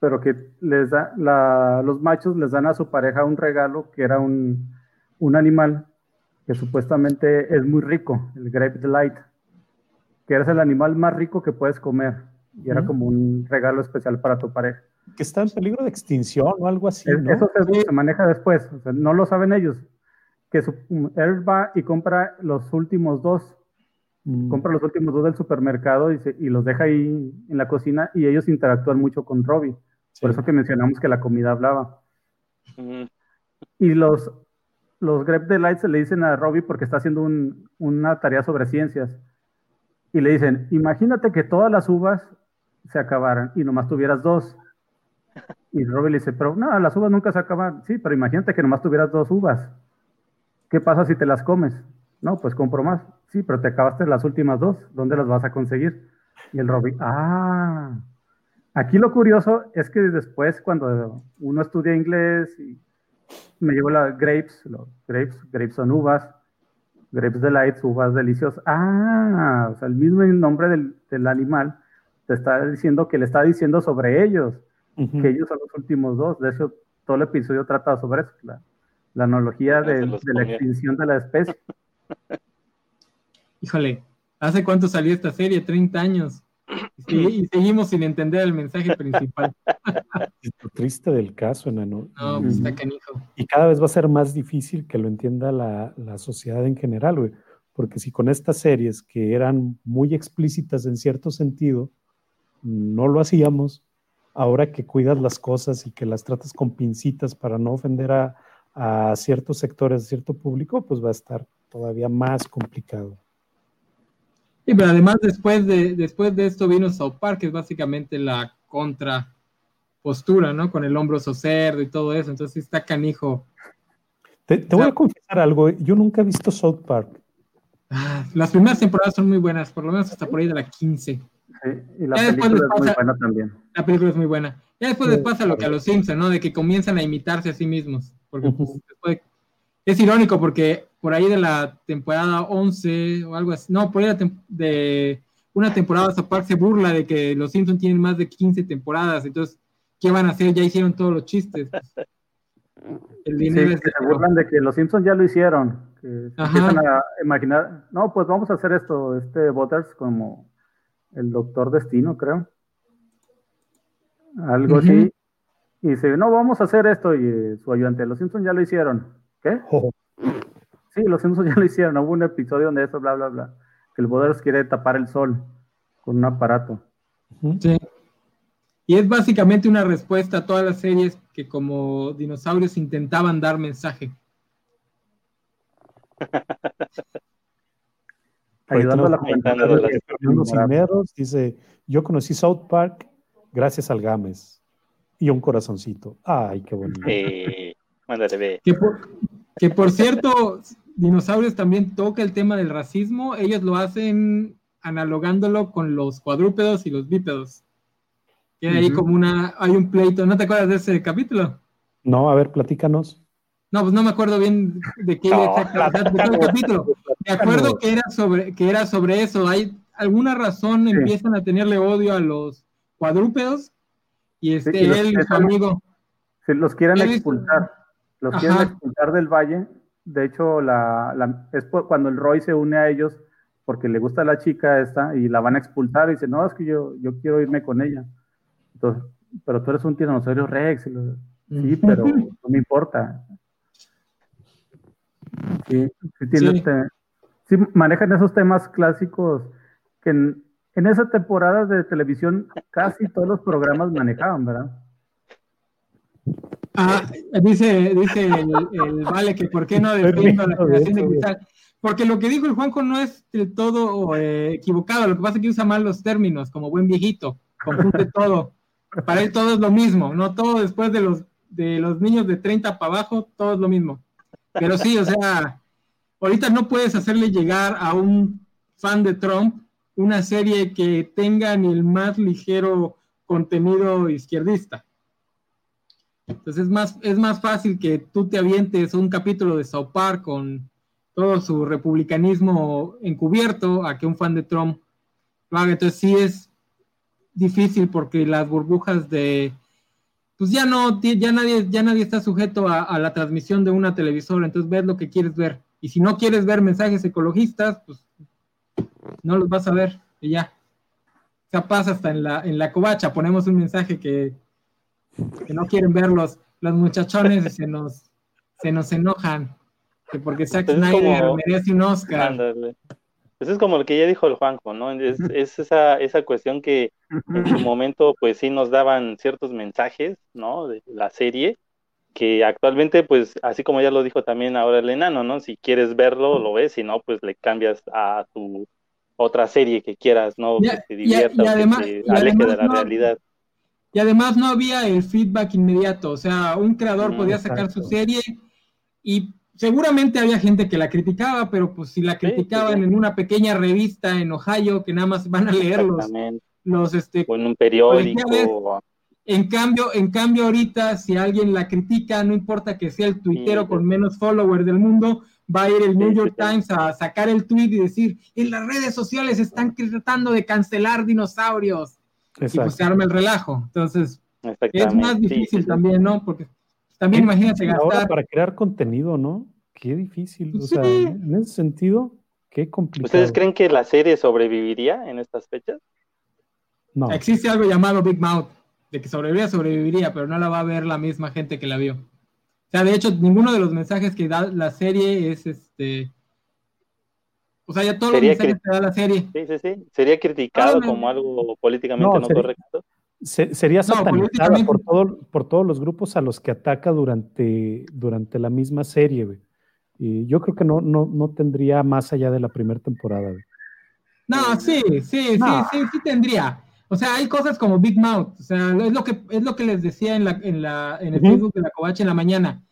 Speaker 1: pero que les da, la, los machos les dan a su pareja un regalo que era un, un animal que supuestamente es muy rico, el Grape Delight, que eres el animal más rico que puedes comer. Y era como un regalo especial para tu pareja.
Speaker 2: Que está en peligro de extinción o algo así. ¿no?
Speaker 1: Eso se, maneja después, no lo saben ellos. Que él va y compra los últimos dos mm. compra los últimos dos del supermercado y, y, los deja ahí en la cocina y ellos interactúan mucho con Robbie. Por eso que mencionamos que la comida hablaba. Y los, los Grep Delights le dicen a Robbie porque está haciendo una tarea sobre ciencias. Y le dicen, imagínate que todas las uvas se acabaran y nomás tuvieras dos. Y Robbie le dice, pero no, las uvas nunca se acaban. Sí, pero imagínate que nomás tuvieras dos uvas. ¿Qué pasa si te las comes? No, pues compro más. Sí, pero te acabaste las últimas dos. ¿Dónde las vas a conseguir? Y el Robbie, ah. Aquí lo curioso es que después, cuando uno estudia inglés, y me llevo las grapes, los grapes, grapes son uvas, grapes delights, uvas deliciosas. Ah, o sea, el mismo nombre del, del animal te está diciendo que le está diciendo sobre ellos que ellos son los últimos dos. De hecho, todo el episodio trata sobre eso, la, analogía de, la extinción de la especie.
Speaker 3: Híjole, ¿hace cuánto salió esta serie? 30 años. Y, seguimos sin entender el mensaje principal.
Speaker 2: Es lo triste del caso, enano.
Speaker 3: No, pues está canijo.
Speaker 2: Y cada vez va a ser más difícil que lo entienda la, la sociedad en general, güey. Porque si con estas series que eran muy explícitas en cierto sentido, no lo hacíamos, ahora que cuidas las cosas y que las tratas con pincitas para no ofender a, ciertos sectores, a cierto público, pues va a estar todavía más complicado.
Speaker 3: Sí, pero además después de, después de esto vino South Park, que es básicamente la contrapostura, ¿no? Con el hombro cerdo y todo eso, entonces está canijo.
Speaker 2: Te, voy a confesar algo, yo nunca he visto South Park.
Speaker 3: Ah, las primeras temporadas son muy buenas, por lo menos hasta por ahí de la 15
Speaker 1: y la película es muy buena también.
Speaker 3: La película es muy buena. Ya después les pasa lo que a los Simpsons, ¿no? De que comienzan a imitarse a sí mismos. Porque pues, es irónico porque por ahí de la temporada 11 o algo así, no, por ahí de una temporada Park se burla de que los Simpsons tienen más de 15 temporadas, entonces, ¿qué van a hacer? Ya hicieron todos los chistes.
Speaker 1: El dinero se burlan de que los Simpsons ya lo hicieron. Que empiezan a imaginar, no, pues vamos a hacer esto, este Butters como el Doctor Destino, creo. Algo así. Y dice, no, vamos a hacer esto. Y eh, su ayudante, los Simpsons ya lo hicieron. ¿Qué? Oh. Sí, los Simpsons ya lo hicieron. Hubo un episodio donde eso, bla, bla, bla. Que el Boders quiere tapar el sol con un aparato.
Speaker 3: Sí. Y es básicamente una respuesta a todas las series que como dinosaurios intentaban dar mensaje.
Speaker 2: ayudando a la dice, yo conocí South Park gracias al Games y un corazoncito. Ay, qué bonito.
Speaker 3: Que por, que por cierto, Dinosaurios también toca el tema del racismo. Ellos lo hacen analogándolo con los cuadrúpedos y los bípedos. Que ahí como una, hay un pleito. ¿No te acuerdas de ese capítulo?
Speaker 2: No, a ver, platícanos.
Speaker 3: No, pues no me acuerdo bien de qué no, el capítulo. Me acuerdo que era sobre que era sobre eso. Hay alguna razón empiezan a tenerle odio a los cuadrúpedos y este él su amigo
Speaker 1: se los quieren expulsar. Los quieren expulsar del valle. De hecho, la, es cuando el Roy se une a ellos porque le gusta la chica esta y la van a expulsar y dice, no, es que yo, yo quiero irme con ella. Entonces, pero tú eres un tiranosaurio Rex. Sí, pero no me importa. Sí, sí, manejan esos temas clásicos que en, esa temporada de televisión casi todos los programas manejaban, ¿verdad?
Speaker 3: Ah, dice, dice el, Vale que por qué no defiendo la generación de cristal. Porque lo que dijo el Juanjo no es del todo eh, equivocado, lo que pasa es que usa mal los términos, como buen viejito, confunde todo. Para él todo es lo mismo, no todo después de los, de los niños de 30 para abajo, todo es lo mismo. Pero sí, o sea, ahorita no puedes hacerle llegar a un fan de Trump una serie que tenga ni el más ligero contenido izquierdista. Entonces es más, es más fácil que tú te avientes un capítulo de South Park con todo su republicanismo encubierto a que un fan de Trump lo haga. Entonces sí es difícil porque las burbujas de pues ya no, ya nadie, ya nadie está sujeto a, la transmisión de una televisora, entonces ves lo que quieres ver. Y si no quieres ver mensajes ecologistas, pues no los vas a ver y ya. Capaz hasta en la, en la covacha ponemos un mensaje que, que no quieren ver los, muchachones y se nos, se nos enojan. Que porque Zack Snyder merece un Oscar.
Speaker 4: Pues es como lo que ya dijo el Juanjo, ¿no? Es, esa, esa cuestión que en su momento, pues sí nos daban ciertos mensajes, ¿no? De la serie, que actualmente, pues, así como ya lo dijo también ahora el enano, ¿no? Si quieres verlo, lo ves, si no, pues le cambias a tu otra serie que quieras, ¿no? que te divierta, que te aleje de la realidad.
Speaker 3: Y además no había el feedback inmediato, o sea, un creador podía sacar su serie y seguramente había gente que la criticaba, pero pues si la criticaban en una pequeña revista en Ohio, que nada más van a leer los, este,
Speaker 4: o en un periódico.
Speaker 3: En cambio, en cambio ahorita, si alguien la critica, no importa que sea el tuitero con menos followers del mundo, va a ir el New York Times a sacar el tweet y decir, en las redes sociales están tratando de cancelar dinosaurios. Y pues se arma el relajo. Entonces, es más difícil también, ¿no? Porque también imagínate gastar. Ahora
Speaker 2: para crear contenido, ¿no? Qué difícil. O sea, en ese sentido, qué complicado.
Speaker 4: ¿Ustedes creen que la serie sobreviviría en estas fechas?
Speaker 3: No. Existe algo llamado Big Mouth, de que sobreviviría, sobreviviría, pero no la va a ver la misma gente que la vio. O sea, de hecho, ninguno de los mensajes que da la serie es este. O sea, ya todos los mensajes que da la serie.
Speaker 4: Sí, sí, sí. Sería criticado como algo políticamente no, correcto.
Speaker 2: sería satanizada por, por todos los grupos a los que ataca durante, durante la misma serie, güey. Y yo creo que no, no, no tendría más allá de la primera temporada, güey.
Speaker 3: No, sí, sí, sí, sí, sí tendría. O sea, hay cosas como Big Mouth, o sea, es lo que, es lo que les decía en, la, en, la, en el Facebook de la Covacha en la mañana.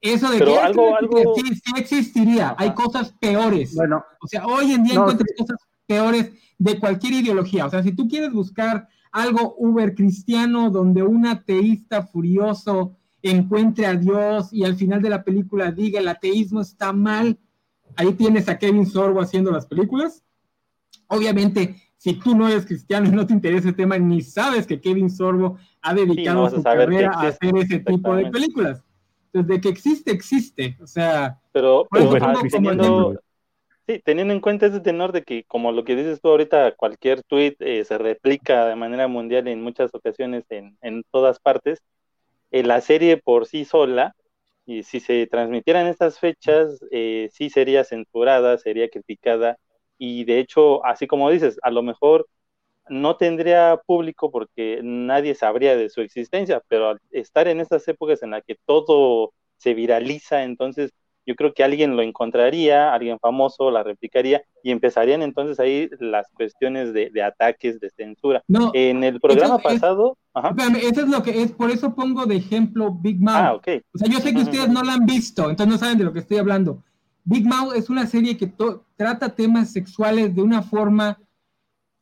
Speaker 3: Eso de que algo, Sí, sí, existiría, hay cosas peores. Bueno, o sea, hoy en día encuentras cosas peores de cualquier ideología. O sea, si tú quieres buscar algo uber cristiano donde un ateísta furioso encuentre a Dios y al final de la película diga el ateísmo está mal, ahí tienes a Kevin Sorbo haciendo las películas. Obviamente si tú no eres cristiano y no te interesa el tema, ni sabes que Kevin Sorbo ha dedicado su carrera a hacer ese tipo de películas. Desde que existe, existe. O sea,
Speaker 4: pero, teniendo, sí, teniendo en cuenta ese tenor de que, como lo que dices tú ahorita, cualquier tweet eh, se replica de manera mundial en muchas ocasiones en, en todas partes, eh, la serie por sí sola, y si se transmitiera en estas fechas, eh, sí sería censurada, sería criticada y de hecho, así como dices, a lo mejor no tendría público porque nadie sabría de su existencia, pero al estar en estas épocas en las que todo se viraliza, entonces yo creo que alguien lo encontraría, alguien famoso la replicaría y empezarían entonces ahí las cuestiones de, ataques, de censura. No, en el programa pasado...
Speaker 3: eso es lo que es, por eso pongo de ejemplo Big Mouth. Ah, ok. O sea, yo sé que ustedes no la han visto, entonces no saben de lo que estoy hablando. Big Mouth es una serie que trata temas sexuales de una forma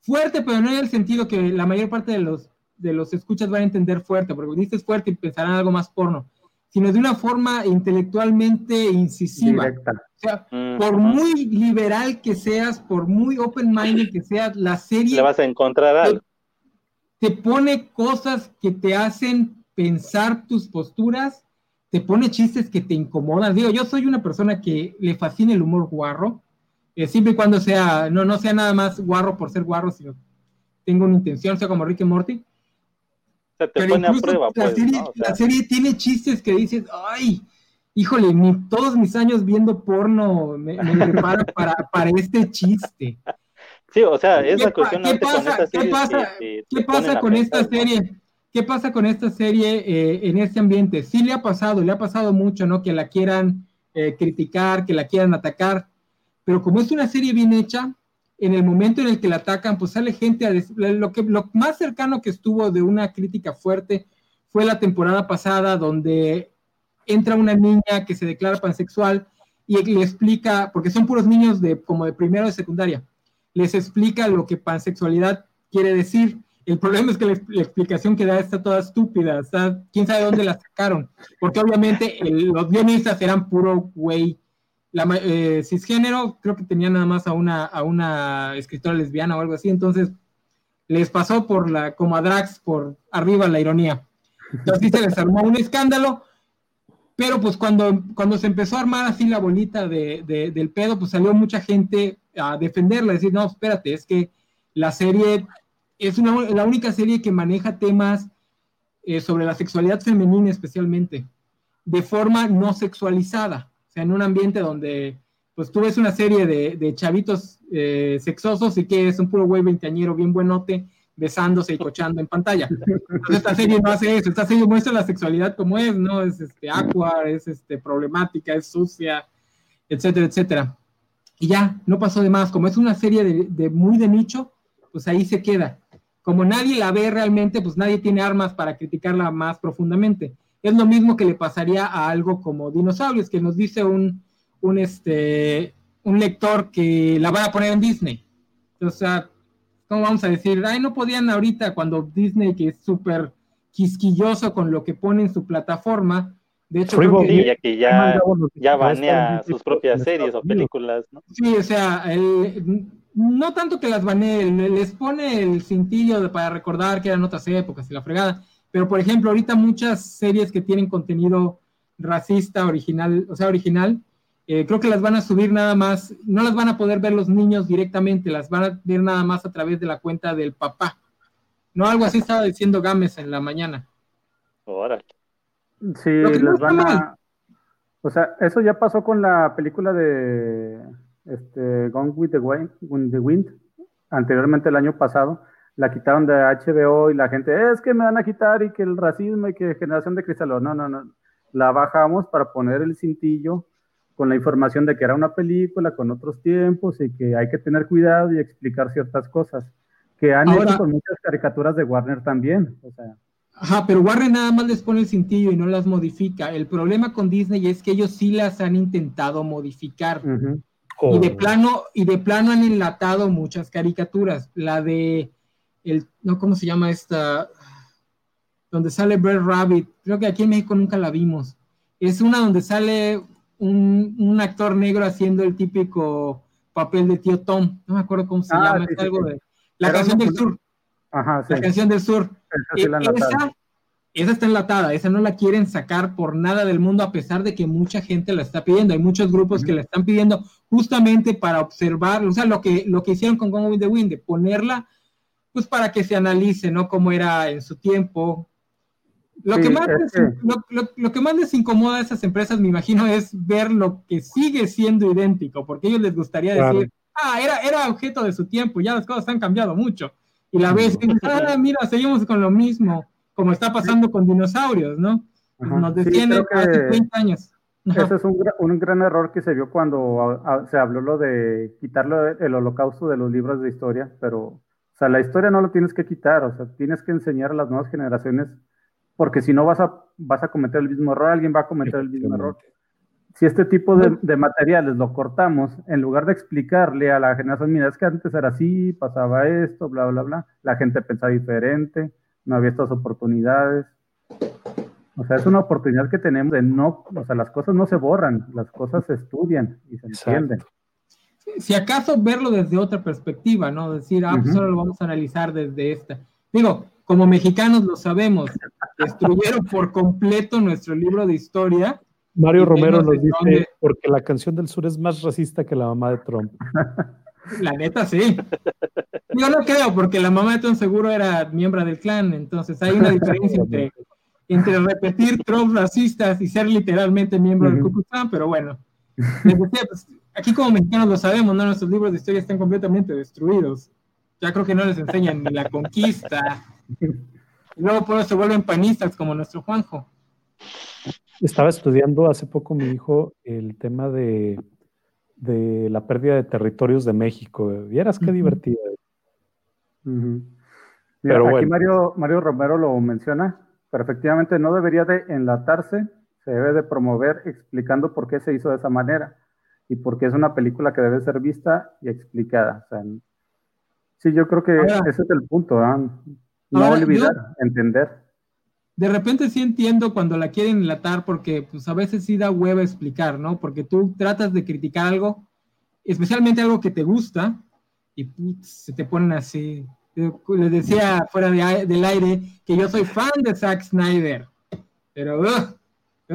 Speaker 3: fuerte, pero no en el sentido que la mayor parte de los, de los escuchas van a entender fuerte, porque dices fuerte y pensarán algo más porno, sino de una forma intelectualmente incisiva. O sea, por muy liberal que seas, por muy open-minded que seas, la serie...
Speaker 4: Le vas a encontrar algo.
Speaker 3: te pone cosas que te hacen pensar tus posturas te pone chistes que te incomodan. Digo, yo soy una persona que le fascina el humor guarro, eh, siempre y cuando sea, no, no sea nada más guarro por ser guarro, sino tengo una intención, sea como Ricky Morty.
Speaker 4: te pone a prueba,
Speaker 3: la, pues, serie, la serie tiene chistes que dices, ay, híjole, todos mis años viendo porno me, me preparan para, para este chiste.
Speaker 4: Sí, o sea, esa cuestión.
Speaker 3: ¿Qué pasa, ¿qué pasa, ¿qué pasa con esta serie? ¿Qué pasa con esta serie eh, en este ambiente? Sí le ha pasado, le ha pasado mucho, ¿no? Que la quieran eh, criticar, que la quieran atacar, pero como es una serie bien hecha, en el momento en el que la atacan, pues sale gente a lo que lo más cercano que estuvo de una crítica fuerte fue la temporada pasada donde entra una niña que se declara pansexual y le explica, porque son puros niños de como de primero de secundaria, les explica lo que pansexualidad quiere decir el problema es que la, explicación que da está toda estúpida, quién sabe dónde la sacaron, porque obviamente los guionistas eran puro güey. La, eh, cisgénero, creo que tenía nada más a una, escritora lesbiana o algo así, entonces les pasó por la, como a Drax, por arriba la ironía. Entonces se les armó un escándalo, pero pues cuando, cuando se empezó a armar así la bolita de, del pedo, pues salió mucha gente a defenderla, a decir, no, espérate, es que la serie es la única serie que maneja temas eh, sobre la sexualidad femenina especialmente, de forma no sexualizada, o sea, en un ambiente donde pues tú ves una serie de, chavitos eh, sexosos y que es un puro güey veinteañero bien buenote besándose y cochando en pantalla. Entonces esta serie no hace eso, esta serie muestra la sexualidad como es, ¿no? Es este aqua, es este problemática, es sucia, etcétera, etcétera. Y ya, no pasó de más, como es una serie de, de muy de nicho, pues ahí se queda como nadie la ve realmente, pues nadie tiene armas para criticarla más profundamente. Es lo mismo que le pasaría a algo como dinosaurios, que nos dice un, un, este, un lector que la van a poner en Disney. O sea, ¿cómo vamos a decir? Ay, no podían ahorita cuando Disney, que es súper quisquilloso con lo que pone en su plataforma, de hecho,
Speaker 4: que, ya que ya, ya banea sus propias series o películas, ¿no?
Speaker 3: Sí, o sea, no tanto que las banee, les pone el cintillo para recordar que eran otras épocas y la fregada, pero por ejemplo, ahorita muchas series que tienen contenido racista original, o sea, original, eh, creo que las van a subir nada más, no las van a poder ver los niños directamente, las van a ver nada más a través de la cuenta del papá. No, algo así estaba diciendo Gámez en la mañana.
Speaker 4: Órale.
Speaker 1: Sí, les van a. O sea, eso ya pasó con la película de este, Gone with the, Wind, the Wind, anteriormente el año pasado. La quitaron de HBO y la gente, es que me van a quitar y que el racismo y que generación de cristal. No, no, no. La bajamos para poner el cintillo con la información de que era una película con otros tiempos y que hay que tener cuidado y explicar ciertas cosas que han hecho con muchas caricaturas de Warner también. O sea.
Speaker 3: Ajá, pero Warren nada más les pone el cintillo y no las modifica. El problema con Disney es que ellos sí las han intentado modificar. Y de oh. plano, y de plano han enlatado muchas caricaturas. La de el, no, ¿cómo se llama esta? Donde sale Brad Rabbit. Creo que aquí en México nunca la vimos. Es una donde sale un, actor negro haciendo el típico papel de tío Tom. No me acuerdo cómo se ah, llama. es algo de. La canción del sur. Ajá, La canción del sur. Esa, esa, está enlatada, esa no la quieren sacar por nada del mundo, a pesar de que mucha gente la está pidiendo. Hay muchos grupos que la están pidiendo justamente para observar, o sea, lo que, lo que hicieron con Gone with the Wind, de ponerla, pues para que se analice, ¿no? Cómo era en su tiempo. Lo, que más les, lo, que más les incomoda a esas empresas, me imagino, es ver lo que sigue siendo idéntico, porque a ellos les gustaría decir, ah, era, era objeto de su tiempo, ya las cosas han cambiado mucho y la ves ah, mira, seguimos con lo mismo, como está pasando con dinosaurios, ¿no? Nos detiene hace 30 años.
Speaker 1: Ese es un, un, gran error que se vio cuando se habló lo de quitarlo el holocausto de los libros de historia, pero, o sea, la historia no lo tienes que quitar, o sea, tienes que enseñar a las nuevas generaciones, porque si no vas a, vas a cometer el mismo error, alguien va a cometer el mismo error. Si este tipo de, materiales lo cortamos, en lugar de explicarle a la generación, mira, es que antes era así, pasaba esto, bla, bla, bla, la gente pensaba diferente, no había estas oportunidades. O sea, es una oportunidad que tenemos de no, o sea, las cosas no se borran, las cosas se estudian y se entienden.
Speaker 3: Si acaso verlo desde otra perspectiva, ¿no? Decir, ah, pues solo lo vamos a analizar desde esta. Digo, como mexicanos lo sabemos, destruyeron por completo nuestro libro de historia
Speaker 2: Mario Romero nos dice, porque la canción del sur es más racista que la mamá de Trump.
Speaker 3: La neta, sí. Yo no creo, porque la mamá de Trump seguro era miembro del clan, entonces hay una diferencia entre, entre repetir Trump racistas y ser literalmente miembro del Ku Klux Klan, pero bueno. Pues, aquí como mexicanos lo sabemos, ¿no? Nuestros libros de historia están completamente destruidos. Ya creo que no les enseñan ni la conquista. Y luego por eso se vuelven panistas como nuestro Juanjo.
Speaker 2: Estaba estudiando hace poco mi hijo el tema de, la pérdida de territorios de México. Vieras qué divertido.
Speaker 1: Pero aquí Mario, Mario Romero lo menciona, pero efectivamente no debería de enlatarse, se debe de promover explicando por qué se hizo de esa manera y por qué es una película que debe ser vista y explicada. sí, yo creo que ese es el punto, no olvidar, entender
Speaker 3: de repente sí entiendo cuando la quieren enlatar porque pues a veces sí da hueva explicar, ¿no? Porque tú tratas de criticar algo, especialmente algo que te gusta, y putz, se te ponen así. Les decía fuera del aire que yo soy fan de Zack Snyder, pero uh, uh,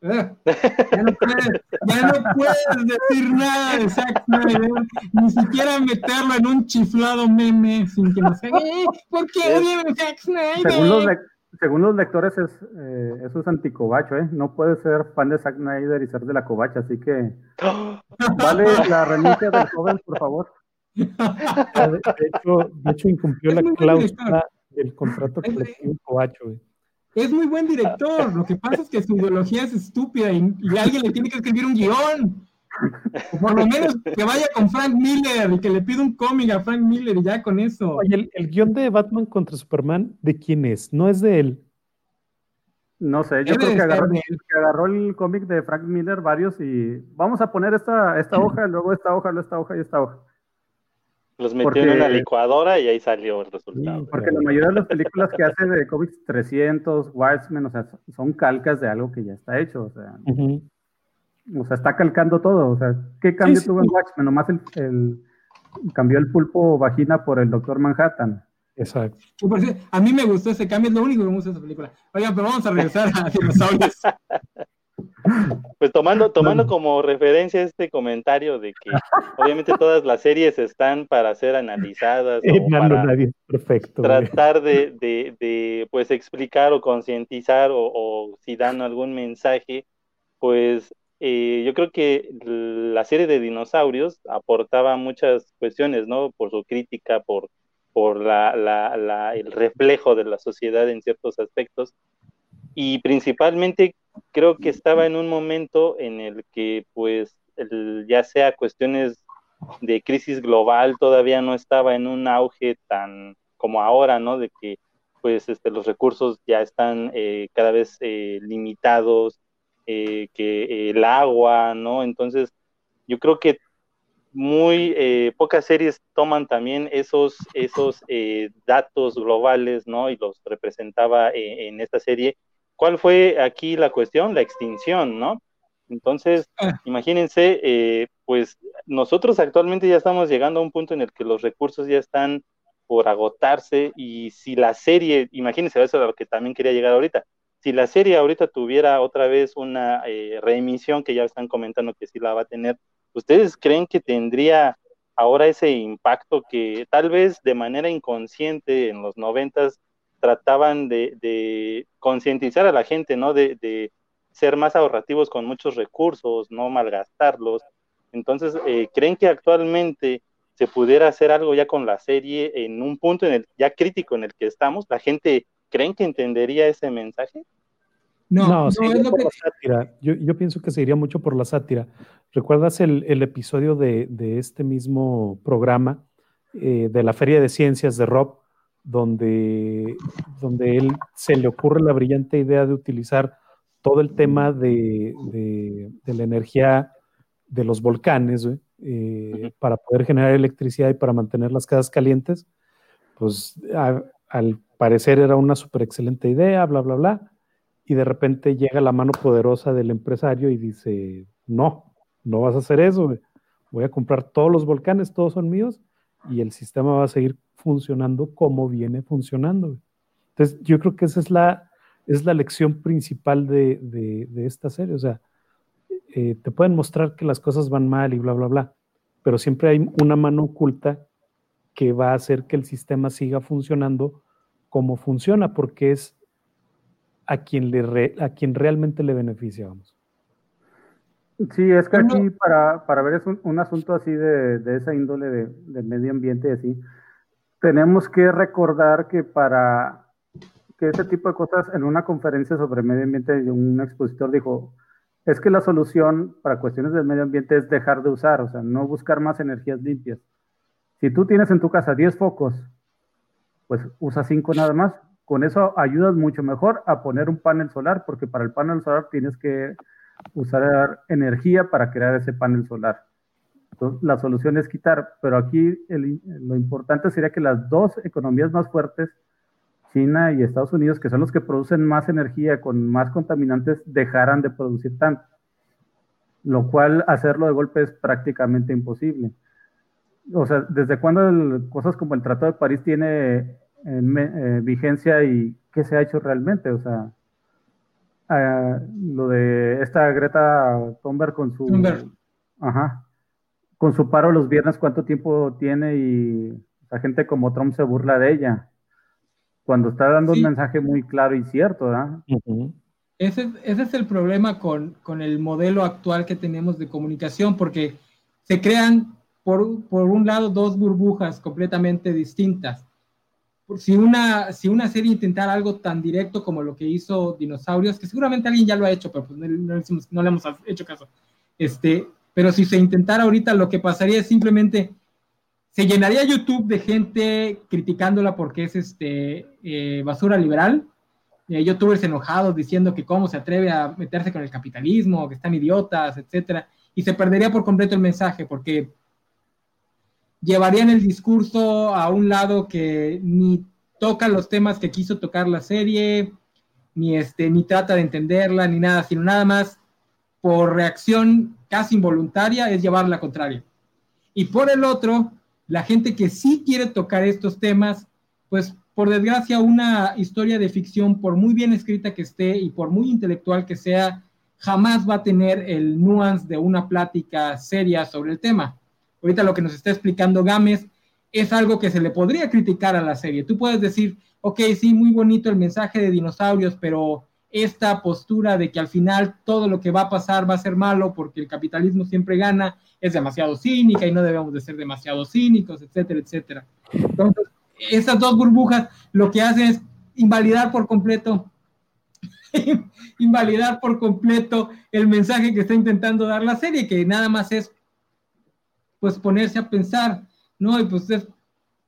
Speaker 3: uh, ya, no puedes, ya no puedes decir nada de Zack Snyder, ni siquiera meterlo en un chiflado meme sin que nos diga, eh, ¿por qué odian Zack Snyder?
Speaker 1: según los lectores, es, eh, eso es anticobacho, ¿eh? No puede ser fan de Zack Snyder y ser de la covacha, así que. Vale la renuncia del joven, por favor.
Speaker 2: De hecho, de hecho incumplió la cláusula del contrato colectivo covacho, ¿eh?
Speaker 3: Es muy buen director, lo que pasa es que su ideología es estúpida y, alguien le tiene que escribir un guion. por lo menos que vaya con Frank Miller y que le pida un cómic a Frank Miller y ya con eso.
Speaker 2: Oye, el, guion de Batman contra Superman, ¿de quién es? No es de él.
Speaker 1: No sé, yo creo que agarró, el cómic de Frank Miller varios y vamos a poner esta, esta hoja, luego esta hoja, luego esta hoja y esta hoja.
Speaker 4: Los metió en una licuadora y ahí salió el resultado.
Speaker 1: porque la mayoría de las películas que hace de cómics 300, Watchmen, o sea, son calcas de algo que ya está hecho, o sea. O sea, está calcando todo. O sea, ¿qué cambio tuvo en Watchmen? Nomás el, cambió el pulpo vagina por el Doctor Manhattan.
Speaker 2: Exacto.
Speaker 3: A mí me gustó ese cambio, es lo único que me gusta de esa película. Oigan, pero vamos a regresar a dinosaurios.
Speaker 4: Pues tomando, tomando como referencia este comentario de que obviamente todas las series están para ser analizadas o para
Speaker 2: perfecto,
Speaker 4: tratar de, de, pues explicar o concientizar o, o, si dan algún mensaje, pues eh, yo creo que la serie de dinosaurios aportaba muchas cuestiones, ¿no? Por su crítica, por, por la, la, el reflejo de la sociedad en ciertos aspectos. Y principalmente creo que estaba en un momento en el que, pues, ya sea cuestiones de crisis global, todavía no estaba en un auge tan como ahora, ¿no? De que, pues, este, los recursos ya están eh, cada vez eh, limitados, eh, que el agua, ¿no? Entonces, yo creo que muy eh, pocas series toman también esos, esos datos globales, ¿no? Y los representaba en esta serie. ¿Cuál fue aquí la cuestión? La extinción, ¿no? Entonces, ah. imagínense, pues nosotros actualmente ya estamos llegando a un punto en el que los recursos ya están por agotarse y si la serie, imagínense, eso es a lo que también quería llegar ahorita, si la serie ahorita tuviera otra vez una eh, reemisión, que ya están comentando que sí la va a tener, ¿ustedes creen que tendría ahora ese impacto que tal vez de manera inconsciente en los noventas trataban de, concientizar a la gente, ¿no? De, ser más ahorrativos con muchos recursos, no malgastarlos. Entonces, eh, ¿creen que actualmente se pudiera hacer algo ya con la serie en un punto en el ya crítico en el que estamos? ¿La gente ¿Creen que entendería ese mensaje?
Speaker 2: No, no, no por la sátira. Yo, pienso que se iría mucho por la sátira. ¿Recuerdas el, episodio de, este mismo programa eh, de la Feria de Ciencias de Rob, donde, donde él se le ocurre la brillante idea de utilizar todo el tema de, la energía de los volcanes eh, para poder generar electricidad y para mantener las casas calientes? Pues al parecer era una súper excelente idea, bla, bla, bla, y de repente llega la mano poderosa del empresario y dice, no, no vas a hacer eso, voy a comprar todos los volcanes, todos son míos, y el sistema va a seguir funcionando como viene funcionando. Entonces, yo creo que esa es la, es la lección principal de, de, esta serie, o sea, eh, te pueden mostrar que las cosas van mal y bla, bla, bla, pero siempre hay una mano oculta que va a hacer que el sistema siga funcionando cómo funciona, porque es a quien, le a quien realmente le beneficia, vamos.
Speaker 1: Sí, es que aquí para, para ver es un, asunto así de, de esa índole de, del medio ambiente y así, tenemos que recordar que para que ese tipo de cosas en una conferencia sobre medio ambiente un expositor dijo, es que la solución para cuestiones del medio ambiente es dejar de usar, o sea, no buscar más energías limpias. Si tú tienes en tu casa 10 focos pues usa 5 nada más. Con eso ayudas mucho mejor a poner un panel solar, porque para el panel solar tienes que usar energía para crear ese panel solar. Entonces, la solución es quitar, pero aquí lo importante sería que las dos economías más fuertes, China y Estados Unidos, que son los que producen más energía con más contaminantes, dejaran de producir tanto, lo cual hacerlo de golpe es prácticamente imposible. O sea, ¿desde cuándo cosas como el Tratado de París tiene eh, vigencia y qué se ha hecho realmente. O sea, ah, lo de esta Greta Thunberg con su, ajá, con su paro los viernes, cuánto tiempo tiene y la gente como Trump se burla de ella. Cuando está dando un mensaje muy claro y cierto, ¿verdad?
Speaker 3: ese, ese, es el problema con, con, el modelo actual que tenemos de comunicación, porque se crean, por, por un lado, dos burbujas completamente distintas si una, si una serie intentara algo tan directo como lo que hizo Dinosaurios, que seguramente alguien ya lo ha hecho, pero pues no, le hemos hecho caso, este, pero si se intentara ahorita, lo que pasaría es simplemente se llenaría YouTube de gente criticándola porque es este eh, basura liberal, eh, youtubers enojados diciendo que cómo se atreve a meterse con el capitalismo, que están idiotas, etcétera, y se perdería por completo el mensaje porque llevarían el discurso a un lado que ni toca los temas que quiso tocar la serie, ni este, ni trata de entenderla, ni nada, sino nada más por reacción casi involuntaria es llevar la contraria. Y por el otro, la gente que sí quiere tocar estos temas, pues por desgracia una historia de ficción, por muy bien escrita que esté y por muy intelectual que sea, jamás va a tener el nuance de una plática seria sobre el tema. Ahorita lo que nos está explicando Gámez es algo que se le podría criticar a la serie. Tú puedes decir, ok, sí, muy bonito el mensaje de dinosaurios, pero esta postura de que al final todo lo que va a pasar va a ser malo porque el capitalismo siempre gana, es demasiado cínica y no debemos de ser demasiado cínicos, etcétera, etcétera. Entonces, esas dos burbujas lo que hacen es invalidar por completo, invalidar por completo el mensaje que está intentando dar la serie, que nada más es pues ponerse a pensar, ¿no? Y pues es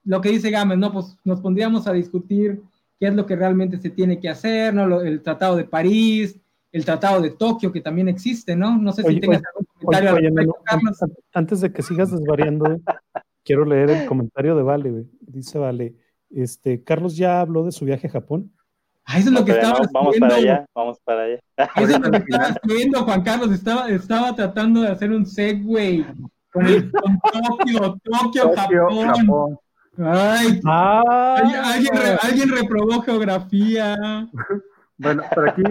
Speaker 3: lo que dice Gámez, ¿no? Pues nos pondríamos a discutir qué es lo que realmente se tiene que hacer, ¿no? el Tratado de París, el Tratado de Tokio, que también existe, ¿no? No sé si tengas algún comentario
Speaker 2: Carlos. Antes de que sigas desvariando, quiero leer el comentario de Vale, Dice Vale, este, Carlos ya habló de su viaje a Japón.
Speaker 3: Ah, eso es lo que estaba
Speaker 4: Vamos para allá, vamos para allá.
Speaker 3: Eso es lo que estaba haciendo, Juan Carlos. Estaba, estaba tratando de hacer un segue con, el, con Tokio, Tokio, Japón. Ay, ¿alguien, alguien reprobó geografía.
Speaker 1: Bueno, por aquí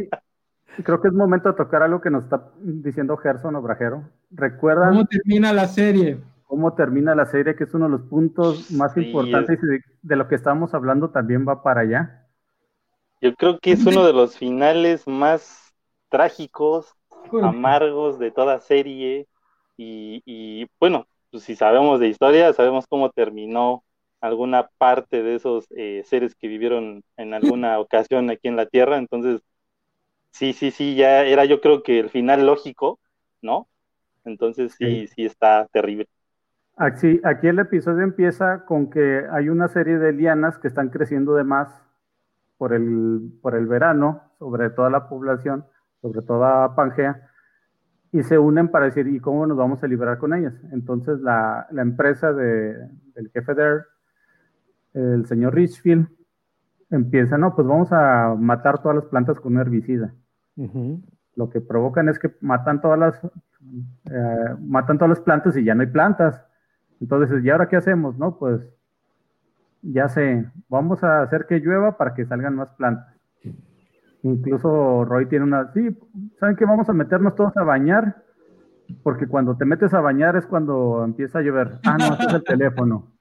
Speaker 1: creo que es momento de tocar algo que nos está diciendo Gerson Obrajero. ¿Recuerdan?
Speaker 3: ¿Cómo termina la serie?
Speaker 1: ¿Cómo termina la serie? Que es uno de los puntos más importantes de, lo que estamos hablando también va para allá.
Speaker 4: Yo creo que es uno de los finales más trágicos, amargos de toda serie. Y, y bueno, pues si sabemos de historia, sabemos cómo terminó alguna parte de esos eh, seres que vivieron en alguna ocasión aquí en la Tierra. Entonces, sí, sí, sí, ya era yo creo que el final lógico, ¿no? Entonces sí, sí, está terrible.
Speaker 1: Aquí, aquí el episodio empieza con que hay una serie de lianas que están creciendo de más por el, por el verano, sobre toda la población, sobre toda Pangea, y se unen para decir, ¿y cómo nos vamos a liberar con ellas? Entonces la, la empresa de, del jefe de el señor Richfield, empieza, no, pues vamos a matar todas las plantas con un herbicida. Lo que provocan es que matan todas las eh, matan todas las plantas y ya no hay plantas. Entonces, ¿y ahora qué hacemos? No, pues ya sé, vamos a hacer que llueva para que salgan más plantas. Incluso Roy tiene una, sí, ¿saben qué? Vamos a meternos todos a bañar, porque cuando te metes a bañar es cuando empieza a llover. Ah, no, es el teléfono.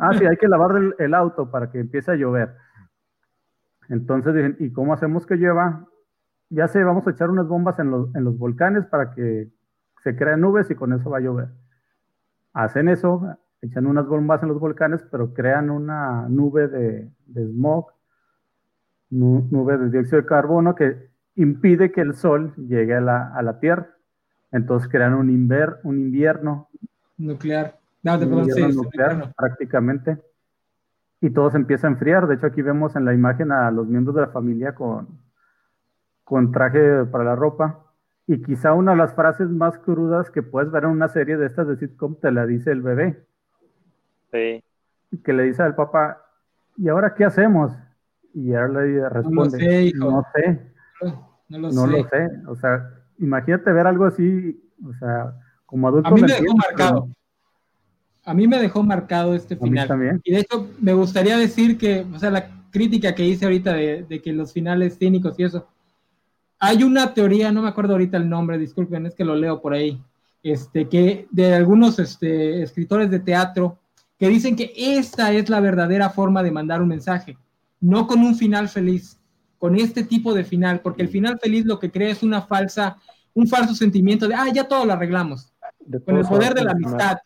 Speaker 1: Ah, sí, hay que lavar el, auto para que empiece a llover. Entonces dicen, ¿y cómo hacemos que llueva? Ya sé, vamos a echar unas bombas en los, en los volcanes para que se creen nubes y con eso va a llover. Hacen eso, echan unas bombas en los volcanes, pero crean una nube de, de smog, nube de dióxido de carbono que impide que el sol llegue a la, a la Tierra. Entonces crean un, un invierno
Speaker 3: nuclear
Speaker 1: nuclear, prácticamente. Y todo se empieza a enfriar. De hecho, aquí vemos en la imagen a los miembros de la familia con, con traje para la ropa. Y quizá una de las frases más crudas que puedes ver en una serie de estas de sitcom te la dice el bebé.
Speaker 4: Sí.
Speaker 1: Que le dice al papá, ¿y ahora qué hacemos? Y le responde, no, sé,
Speaker 3: No, lo, sé.
Speaker 1: O sea, imagínate ver algo así, o sea, como adulto.
Speaker 3: A mí me dejó marcado a mí me dejó marcado este final. Y de hecho, me gustaría decir que, o sea, la crítica que hice ahorita de, que los finales cínicos y eso, hay una teoría, no me acuerdo ahorita el nombre, disculpen, es que lo leo por ahí, este, que de algunos este, escritores de teatro que dicen que esta es la verdadera forma de mandar un mensaje, no con un final feliz, con este tipo de final, porque el final feliz lo que crea es una falsa, un falso sentimiento de, ah, ya todo lo arreglamos, con el poder de la amistad,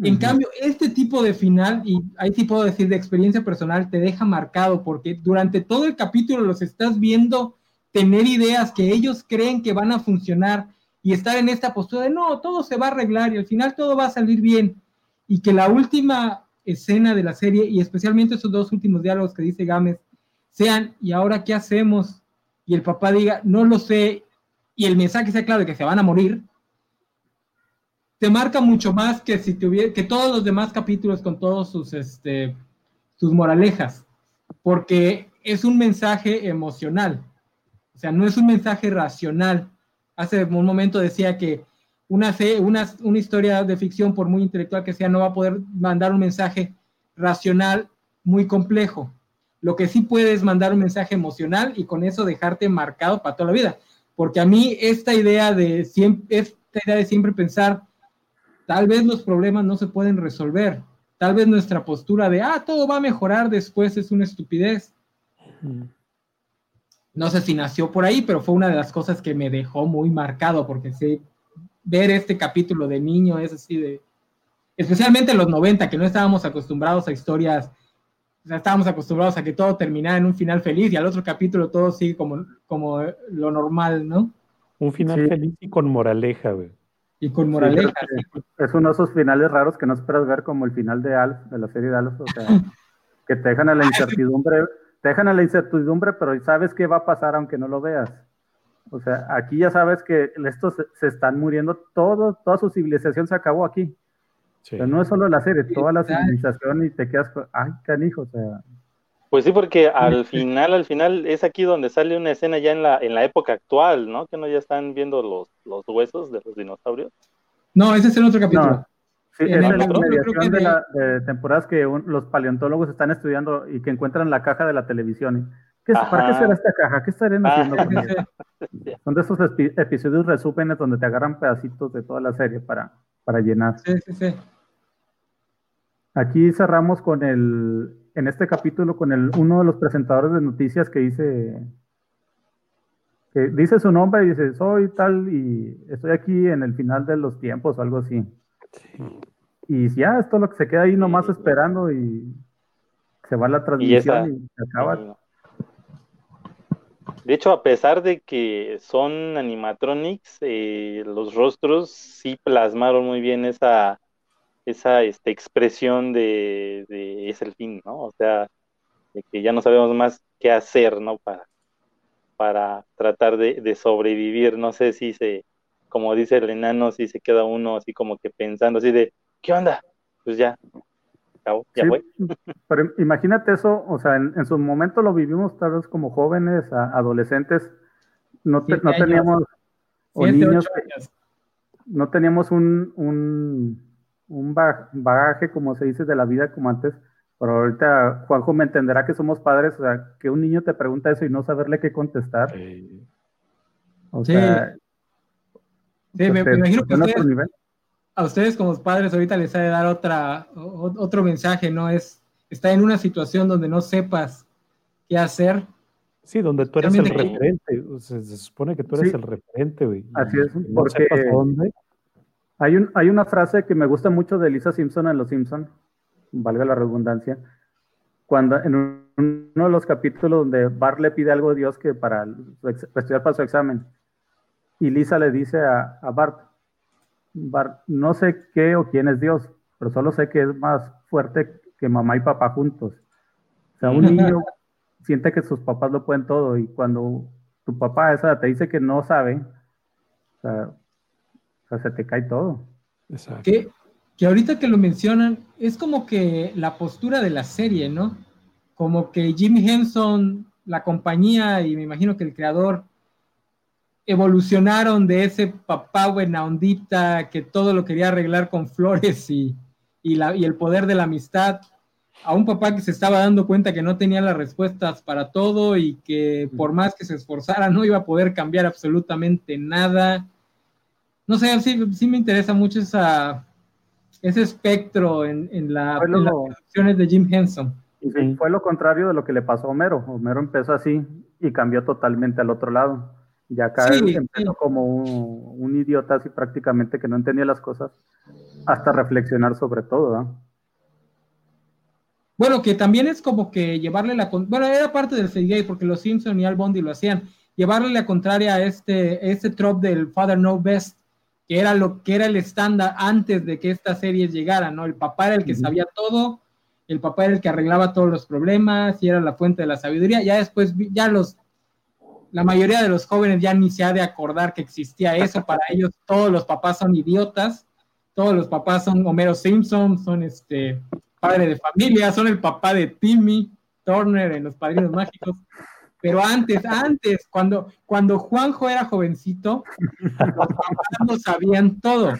Speaker 3: en cambio, este tipo de final, y ahí sí puedo decir de experiencia personal, te deja marcado porque durante todo el capítulo los estás viendo tener ideas que ellos creen que van a funcionar y estar en esta postura de no, todo se va a arreglar y al final todo va a salir bien. Y que la última escena de la serie, y especialmente esos dos últimos diálogos que dice Gámez, sean, ¿y ahora qué hacemos? Y el papá diga, no lo sé, y el mensaje sea claro de que se van a morir, te marca mucho más que si tuviera, que todos los demás capítulos con todos sus, este, sus moralejas, porque es un mensaje emocional, o sea, no es un mensaje racional. Hace un momento decía que una, una, una historia de ficción, por muy intelectual que sea, no va a poder mandar un mensaje racional muy complejo. Lo que sí puede es mandar un mensaje emocional y con eso dejarte marcado para toda la vida. Porque a mí esta idea de siempre, esta idea de siempre pensar, tal vez los problemas no se pueden resolver, tal vez nuestra postura de, ah, todo va a mejorar después es una estupidez. No sé si nació por ahí, pero fue una de las cosas que me dejó muy marcado, porque sí, ver este capítulo de niño es así de, especialmente en los 90, que no estábamos acostumbrados a historias o sea, estábamos acostumbrados a que todo terminara en un final feliz y al otro capítulo todo sigue como, como lo normal, ¿no?
Speaker 2: Un final feliz y con moraleja, güey.
Speaker 3: Y con moraleja.
Speaker 1: es uno de esos finales raros que no esperas ver como el final de Alf, de la serie de Alf, o sea, que te dejan a la incertidumbre, te dejan a la incertidumbre, pero sabes qué va a pasar aunque no lo veas. O sea, aquí ya sabes que estos se, están muriendo, todo, toda su civilización se acabó aquí no es solo la serie, toda la civilización y te quedas, ay, canijo, o sea.
Speaker 4: Pues sí, porque al final, al final es aquí donde sale una escena ya en la, en la época actual, ¿no? Que no ya están viendo los, los huesos de los dinosaurios.
Speaker 3: No, ese es el otro capítulo.
Speaker 1: Sí, es la mediación de, la, de, temporadas que los paleontólogos están estudiando y que encuentran la caja de la televisión. ¿Qué, ¿Para qué será esta caja? ¿Qué estarían haciendo con ella? Son de esos episodios resúmenes donde te agarran pedacitos de toda la serie para, para llenar.
Speaker 3: Sí, sí, sí.
Speaker 1: Aquí cerramos con el, en este capítulo, con el, uno de los presentadores de noticias que dice, que dice su nombre y dice, soy tal y estoy aquí en el final de los tiempos o algo así. Y ya, esto es lo que se queda ahí nomás esperando y se va la transmisión y, se acaba.
Speaker 4: De hecho, a pesar de que son animatronics, eh, los rostros sí plasmaron muy bien esa, esa este, expresión de, es el fin, ¿no? O sea, de que ya no sabemos más qué hacer, ¿no? Para, para tratar de, sobrevivir. No sé si se, como dice el enano, si se queda uno así como que pensando así de, ¿qué onda? Pues ya, ya voy.
Speaker 1: Pero imagínate eso, o sea, en, su momento lo vivimos tal vez como jóvenes, adolescentes, no, no teníamos, o niños, no teníamos un, un un bagaje, como se dice, de la vida como antes. Pero ahorita Juanjo me entenderá que somos padres, o sea, que un niño te pregunta eso y no saberle qué contestar.
Speaker 3: O sea, sí, me, imagino que a ustedes como padres ahorita les ha de dar otra, otro mensaje, ¿no? Es, está en una situación donde no sepas qué hacer.
Speaker 2: Sí, donde tú eres el referente. se supone que tú eres el referente, güey.
Speaker 1: Así es, porque... dónde, hay, un, hay una frase que me gusta mucho de Lisa Simpson en Los Simpson, valga la redundancia, cuando en uno de los capítulos donde Bart le pide algo a Dios que para, estudiar para su examen, y Lisa le dice a, a Bart, Bart, no sé qué o quién es Dios, pero solo sé que es más fuerte que mamá y papá juntos. O sea, un niño siente que sus papás lo pueden todo y cuando tu papá esa te dice que no sabe, o sea, se te cae todo.
Speaker 3: Exacto. Que, que ahorita que lo mencionan, es como que la postura de la serie, ¿no? Como que Jim Henson, la compañía y me imagino que el creador evolucionaron de ese papá buena ondita que todo lo quería arreglar con flores y, y, la, y el poder de la amistad a un papá que se estaba dando cuenta que no tenía las respuestas para todo y que por más que se esforzara no iba a poder cambiar absolutamente nada no sé, sí, me interesa mucho esa, ese espectro en, la, las producciones de Jim Henson.
Speaker 1: fue lo contrario de lo que le pasó a Homero. Homero empezó así y cambió totalmente al otro lado. Y acá empezó como un, idiota así prácticamente que no entendía las cosas hasta reflexionar sobre todo.
Speaker 3: Bueno, que también es como que llevarle la... Bueno, era parte del CGI porque los Simpson y Al Bondi lo hacían, llevarle la contraria a este, este trope del Father No Best, que era lo que era el estándar antes de que esta serie llegara, ¿no? El papá era el que sabía todo, el papá era el que arreglaba todos los problemas y era la fuente de la sabiduría. Ya después, ya los, la mayoría de los jóvenes ya ni se ha de acordar que existía eso. Para ellos, todos los papás son idiotas, todos los papás son Homero Simpson, son este padre de familia, son el papá de Timmy Turner en Los Padrinos Mágicos. Pero antes, antes, cuando, cuando Juanjo era jovencito, los papás no sabían todo.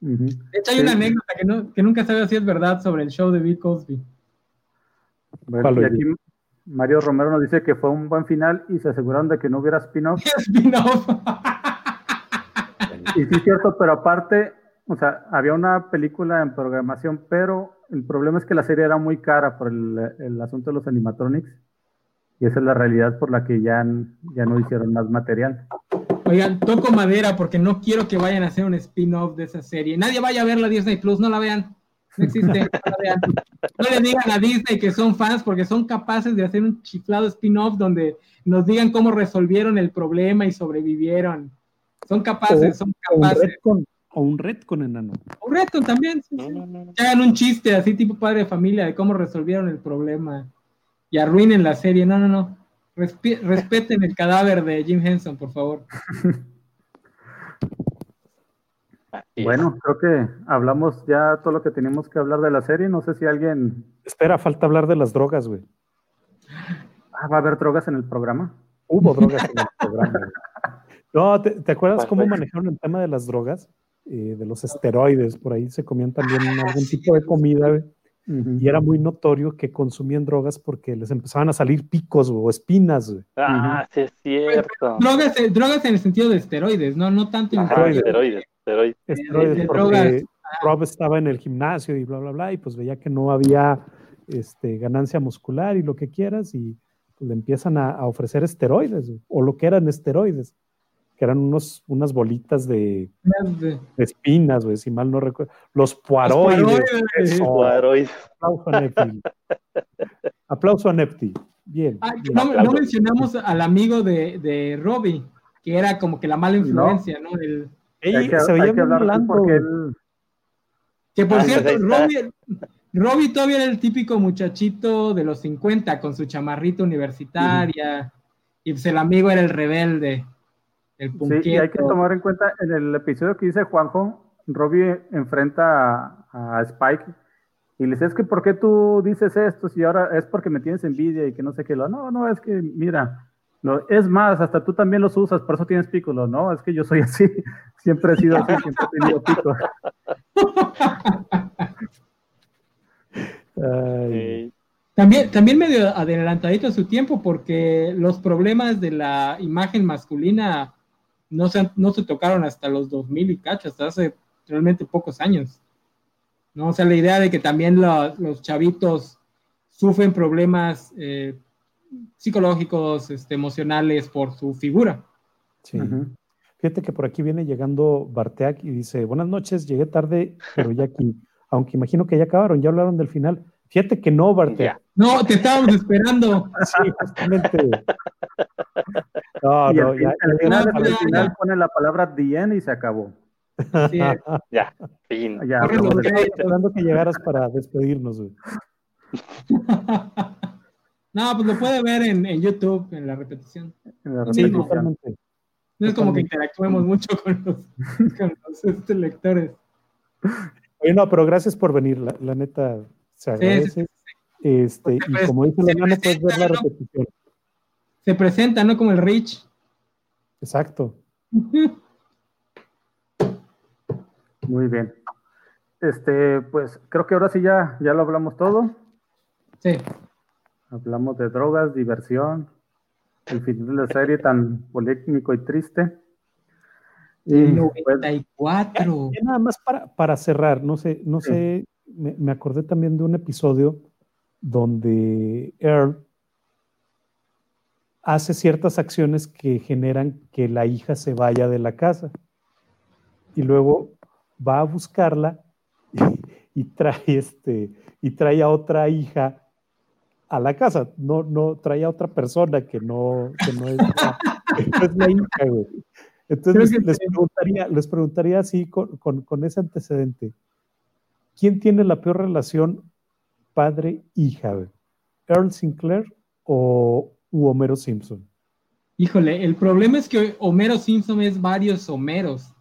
Speaker 3: De hecho, hay una anécdota que, no, que nunca sabía si es verdad sobre el show de Bill Cosby.
Speaker 1: Bueno, y aquí Mario Romero nos dice que fue un buen final y se aseguraron de que no hubiera spin-off.
Speaker 3: Spin-off.
Speaker 1: y sí, es cierto, pero aparte, o sea, había una película en programación, pero el problema es que la serie era muy cara por el, el asunto de los animatronics. Y esa es la realidad por la que ya, ya no hicieron más material.
Speaker 3: Oigan, toco madera porque no quiero que vayan a hacer un spin-off de esa serie. Nadie vaya a ver la Disney Plus, no la vean. No existe, no la vean. No le digan a Disney que son fans porque son capaces de hacer un chiflado spin-off donde nos digan cómo resolvieron el problema y sobrevivieron. Son capaces, son capaces.
Speaker 2: O un red con enano.
Speaker 3: Un con también. Sí, hagan un chiste así tipo padre de familia de cómo resolvieron el problema y arruinen la serie. No, no, no respeten el cadáver de Jim Henson, por favor.
Speaker 1: Bueno, creo que hablamos ya todo lo que teníamos que hablar de la serie. No sé si alguien.
Speaker 2: Espera, falta hablar de las drogas, güey.
Speaker 1: Ah, ¿Va a haber drogas en el programa?
Speaker 2: Hubo drogas en el programa. No, ¿te, acuerdas cómo manejaron el tema de las drogas? Eh, de los esteroides, por ahí se comían también algún tipo de comida, güey y era muy notorio que consumían drogas porque les empezaban a salir picos o espinas.
Speaker 4: Ah, sí es cierto.
Speaker 3: Drogas, drogas en el sentido de esteroides, no, no tanto en
Speaker 4: esteroides. Esteroides,
Speaker 2: esteroides. porque Rob estaba en el gimnasio y bla, bla, bla, y pues veía que no había este, ganancia muscular y lo que quieras, y pues, le empiezan a, a ofrecer esteroides, o lo que eran esteroides que eran unos, unas bolitas de, espinas, güey, si mal no recuerdo. Los puaroides. Aplauso a Nepti. Aplauso a Nepti. Bien.
Speaker 3: Ah, no, mencionamos al amigo de, de Robbie, que era como que la mala influencia, ¿no? El,
Speaker 2: se veía hablando.
Speaker 3: Que por ah, cierto, Robbie, Robbie todavía era el típico muchachito de los 50 con su chamarrita universitaria. Y pues el amigo era el rebelde
Speaker 1: sí, y hay que tomar en cuenta, en el episodio que dice Juanjo, Robbie enfrenta a, Spike y le dice, es que ¿por qué tú dices esto si ahora es porque me tienes envidia y que no sé qué? Lo, no, no, es que mira, es más, hasta tú también los usas, por eso tienes pícolo, ¿no? Es que yo soy así, siempre he sido así, siempre he tenido pico.
Speaker 3: También, también medio adelantadito a su tiempo porque los problemas de la imagen masculina no se, no se tocaron hasta los 2000 y cacho, hasta hace realmente pocos años. ¿no? O sea, la idea de que también los chavitos sufren problemas eh, psicológicos, este, emocionales por su figura.
Speaker 2: Sí. Fíjate que por aquí viene llegando Barteak y dice, buenas noches, llegué tarde, pero ya aquí, aunque imagino que ya acabaron, ya hablaron del final. Fíjate que no, Barteak.
Speaker 3: No, te estábamos esperando.
Speaker 1: Sí, justamente. No, no, ya, al, final, al final pone la palabra the y se acabó.
Speaker 4: ya, fin.
Speaker 2: Ya, esperando que llegaras para despedirnos.
Speaker 3: no, pues lo puede ver en, en YouTube, en la repetición.
Speaker 1: En la repetición. Sí, totalmente.
Speaker 3: No es como que interactuemos mucho con los, con los este, lectores.
Speaker 2: Oye, no, pero gracias por venir, la, la neta se agradece. Este, y como dice la mano, puedes ver la repetición
Speaker 3: se presenta, ¿no? Como el Rich.
Speaker 2: Exacto.
Speaker 1: Muy bien. Este, pues creo que ahora sí ya, ya lo hablamos todo.
Speaker 3: Sí.
Speaker 1: Hablamos de drogas, diversión, el final de la serie tan polémico y triste.
Speaker 3: Y, 94.
Speaker 2: Pues, nada más para, para, cerrar, no sé, no sé, me, me, acordé también de un episodio donde Earl hace ciertas acciones que generan que la hija se vaya de la casa. Y luego va a buscarla y, trae este y trae a otra hija a la casa. No, no trae a otra persona que no, que no es es la hija, güey. Entonces les, preguntaría, les preguntaría así con, con, ese antecedente. ¿Quién tiene la peor relación padre-hija? ¿Earl Sinclair o Homero Simpson?
Speaker 3: Híjole, el problema es que Homero Simpson es varios Homeros.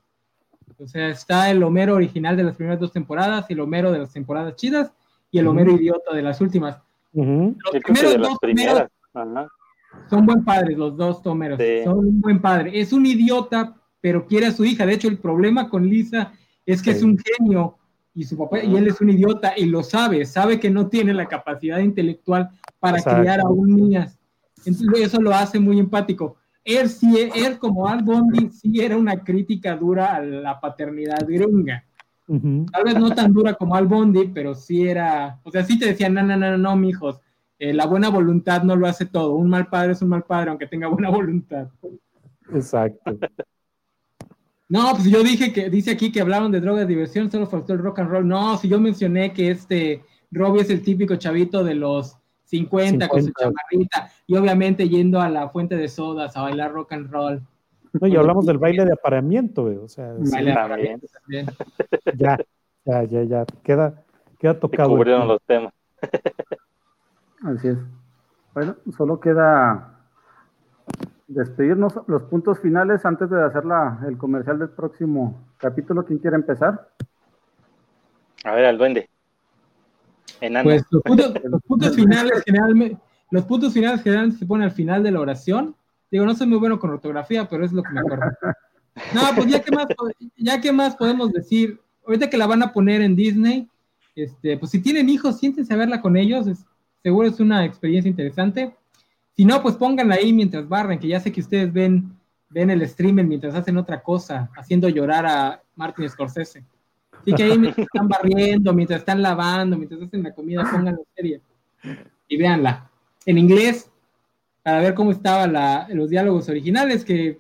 Speaker 3: O sea, está el Homero original de las primeras dos temporadas, el Homero de las temporadas chidas y el Homero idiota de las últimas. Los primeros dos primeras. son buen padres, los dos Homeros. Son un buen padre. Es un idiota, pero quiere a su hija. De hecho, el problema con Lisa es que es un genio y su papá y él es un idiota y lo sabe, sabe que no tiene la capacidad intelectual para criar a un niño. Entonces eso lo hace muy empático. Él, sí, él como Al Bondi sí era una crítica dura a la paternidad gringa. Tal vez no tan dura como Al Bondi, pero sí era, o sea, sí te decían, no, no, no, no, mijos, eh, la buena voluntad no lo hace todo. Un mal padre es un mal padre, aunque tenga buena voluntad.
Speaker 2: Exacto.
Speaker 3: No, pues yo dije que, dice aquí que hablaron de drogas, diversión, solo faltó el rock and roll. No, si yo mencioné que este Robbie es el típico chavito de los 50, con su chamarrita y obviamente yendo a la fuente de sodas a bailar rock and roll.
Speaker 2: No, y hablamos del baile de apareamiento, o sea, baile de apareamiento también. Ya, ya, ya, ya, queda, queda tocado.
Speaker 4: cubrieron los temas.
Speaker 1: Así es. Bueno, solo queda despedirnos los puntos finales antes de hacer la, el comercial del próximo capítulo. ¿Quién quiere empezar?
Speaker 4: A ver, al duende.
Speaker 3: Pues los puntos, finales generalmente, los puntos finales generalmente se ponen al final de la oración. Digo, no soy muy bueno con ortografía, pero es lo que me acuerdo. No, pues ya que más, ya que más podemos decir, ahorita que la van a poner en Disney, este, pues si tienen hijos, siéntense a verla con ellos, seguro es una experiencia interesante. Si no, pues pónganla ahí mientras barren, que ya sé que ustedes ven, ven el streamer mientras hacen otra cosa, haciendo llorar a Martin Scorsese. Así que ahí mientras están barriendo, mientras están lavando, mientras hacen la comida, pongan la serie y véanla. En inglés, para ver cómo estaban los diálogos originales, que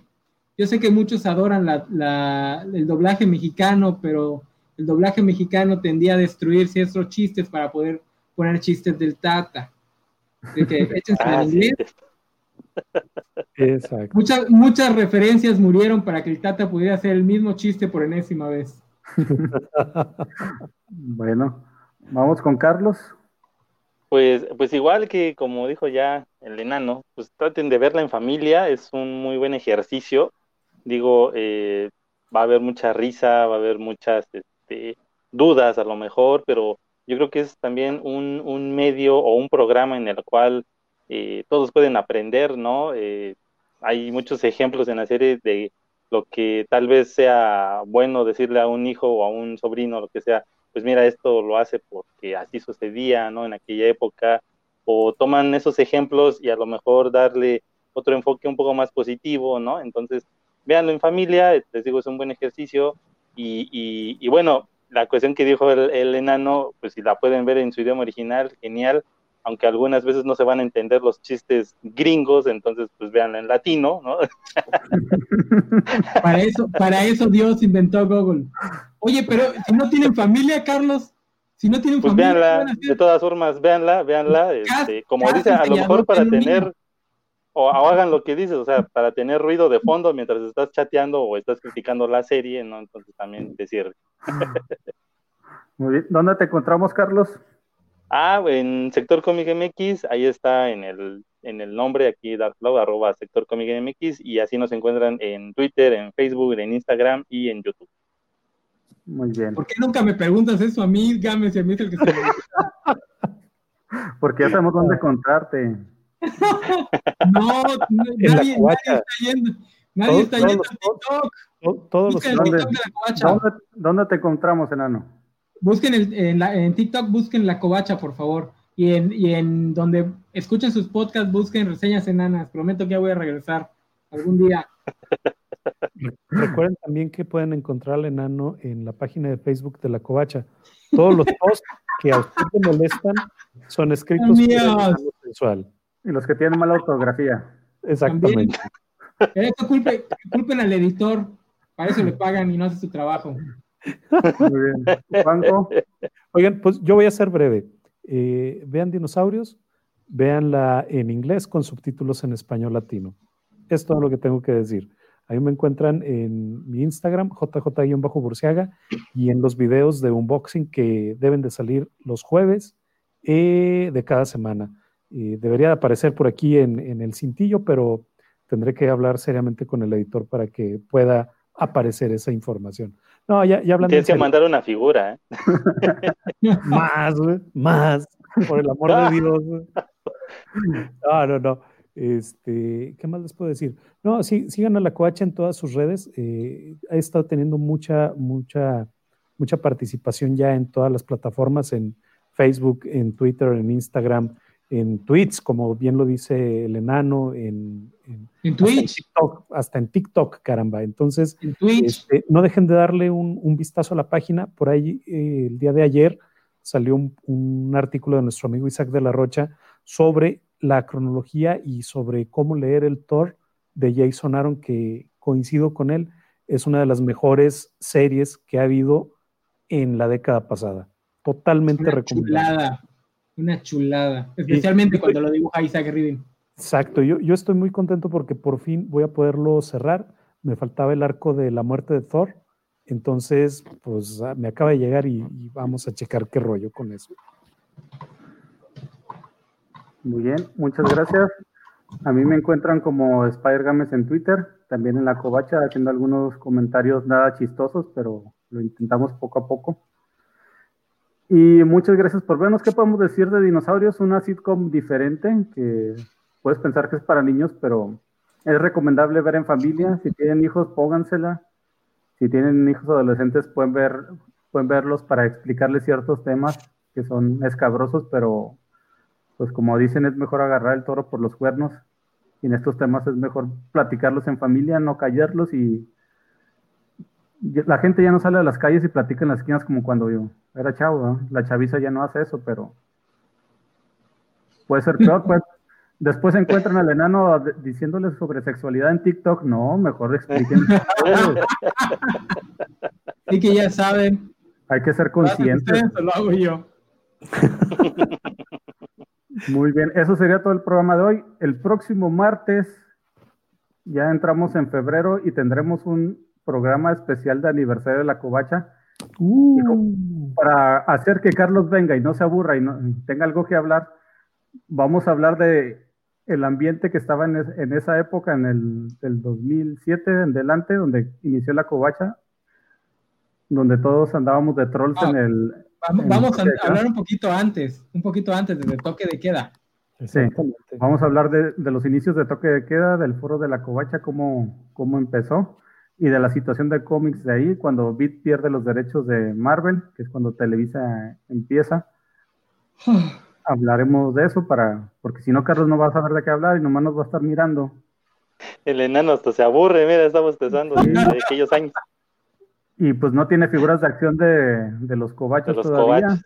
Speaker 3: yo sé que muchos adoran el doblaje mexicano, pero el doblaje mexicano tendía a destruir ciertos chistes para poder poner chistes del Tata. Así que échense en ah, inglés. Exacto. Muchas, muchas referencias murieron para que el Tata pudiera hacer el mismo chiste por enésima vez.
Speaker 1: bueno, vamos con Carlos.
Speaker 4: Pues, pues igual que como dijo ya el enano, pues traten de verla en familia, es un muy buen ejercicio. Digo, eh, va a haber mucha risa, va a haber muchas este, dudas a lo mejor, pero yo creo que es también un, medio o un programa en el cual eh, todos pueden aprender, ¿no? Eh, hay muchos ejemplos en la serie de lo que tal vez sea bueno decirle a un hijo o a un sobrino, lo que sea, pues mira, esto lo hace porque así sucedía, ¿no? En aquella época, o toman esos ejemplos y a lo mejor darle otro enfoque un poco más positivo, ¿no? Entonces, véanlo en familia, les digo, es un buen ejercicio y, y, bueno, la cuestión que dijo el, el, enano, pues si la pueden ver en su idioma original, genial, aunque algunas veces no se van a entender los chistes gringos, entonces pues vean en latino, ¿no?
Speaker 3: para eso, para eso Dios inventó Google. Oye, pero si no tienen familia, Carlos, si no tienen
Speaker 4: pues
Speaker 3: familia,
Speaker 4: véanla, de todas formas, véanla, véanla, este, como dice, a lo mejor para tener, o, hagan lo que dices, o sea, para tener ruido de fondo mientras estás chateando o estás criticando la serie, ¿no? Entonces también te sirve.
Speaker 1: Muy bien, ¿dónde te encontramos, Carlos?
Speaker 4: Ah, en Sector Comic MX, ahí está en el, en el nombre, aquí Darkflow, arroba Sector Comic MX, y así nos encuentran en Twitter, en Facebook, en Instagram y en YouTube.
Speaker 1: Muy bien.
Speaker 3: ¿Por qué nunca me preguntas eso a mí, Gámez, y a mí es el que se
Speaker 1: Porque ya sabemos dónde contarte.
Speaker 3: no, nadie, está yendo. Nadie está yendo a TikTok.
Speaker 1: Todos los, ¿dónde, ¿Dónde te encontramos, enano?
Speaker 3: Busquen en, en, TikTok, busquen La Covacha, por favor. Y en, y en donde escuchen sus podcasts, busquen reseñas enanas. Prometo que ya voy a regresar algún día.
Speaker 2: Recuerden también que pueden encontrar al enano en la página de Facebook de La Covacha. Todos los posts que a usted le molestan son escritos por el
Speaker 1: sensual. Y los que tienen mala ortografía.
Speaker 2: Exactamente.
Speaker 3: Culpen, culpen al editor. Para eso le pagan y no hace su trabajo.
Speaker 2: Muy bien. Oigan, pues yo voy a ser breve. Eh, vean Dinosaurios, véanla en inglés con subtítulos en español latino. Es todo lo que tengo que decir. Ahí me encuentran en mi Instagram, jj-burciaga, y en los videos de unboxing que deben de salir los jueves eh, de cada semana. debería aparecer por aquí en, el cintillo, pero tendré que hablar seriamente con el editor para que pueda aparecer esa información. No, ya, ya hablando.
Speaker 4: Tienes que mandar una figura, ¿eh?
Speaker 2: más, más, por el amor de Dios. No, no, no. Este, ¿qué más les puedo decir? No, sí, sigan a la coacha en todas sus redes. Eh, ha estado teniendo mucha, mucha, mucha participación ya en todas las plataformas, en Facebook, en Twitter, en Instagram, en tweets, como bien lo dice el enano, en,
Speaker 3: en, Twitch.
Speaker 2: Hasta en, TikTok, caramba. Entonces, este, no dejen de darle un, vistazo a la página. Por ahí, eh, el día de ayer, salió un, un, artículo de nuestro amigo Isaac de la Rocha sobre la cronología y sobre cómo leer el Thor de Jason Aaron, que coincido con él, es una de las mejores series que ha habido en la década pasada. Totalmente
Speaker 3: Chulada, una chulada, especialmente cuando lo dibuja Isaac Riven.
Speaker 2: Exacto, yo, yo estoy muy contento porque por fin voy a poderlo cerrar. Me faltaba el arco de la muerte de Thor, entonces pues ah, me acaba de llegar y vamos a checar qué rollo con eso.
Speaker 1: Muy bien, muchas gracias. A mí me encuentran como Spider Games en Twitter, también en la covacha, haciendo algunos comentarios nada chistosos, pero lo intentamos poco a poco. Y muchas gracias por vernos. ¿Qué podemos decir de Dinosaurios? Una sitcom diferente que puedes pensar que es para niños, pero es recomendable ver en familia. Si tienen hijos, póngansela. Si tienen hijos adolescentes, pueden, ver, pueden verlos para explicarles ciertos temas que son escabrosos, pero pues como dicen, es mejor agarrar el toro por los cuernos. Y en estos temas es mejor platicarlos en familia, no callarlos y la gente ya no sale a las calles y platica en las esquinas como cuando yo era chavo. La chaviza ya no hace eso, pero puede ser peor. Pues. Después encuentran al enano diciéndoles sobre sexualidad en TikTok. No, mejor expliquen.
Speaker 3: y que ya saben.
Speaker 1: Hay que ser conscientes.
Speaker 3: Lo hago yo.
Speaker 1: Muy bien, eso sería todo el programa de hoy. El próximo martes ya entramos en febrero y tendremos un programa especial de aniversario de la covacha. Uh. Para hacer que Carlos venga y no se aburra y no, tenga algo que hablar, vamos a hablar de el ambiente que estaba en, esa época, en el del 2007 en delante, donde inició la covacha, donde todos andábamos de trolls en ah. el,
Speaker 3: Vamos, a hablar un poquito antes, un poquito antes del toque de queda.
Speaker 1: Sí, vamos a hablar de, los inicios de toque de queda, del foro de la covacha, cómo, cómo empezó, y de la situación de cómics de ahí, cuando Bit pierde los derechos de Marvel, que es cuando Televisa empieza. Hablaremos de eso para, porque si no, Carlos no va a saber de qué hablar y nomás nos va a estar mirando.
Speaker 4: El enano hasta se aburre, mira, estamos pensando de aquellos años.
Speaker 1: Y pues no tiene figuras de acción de, los cobachos todavía.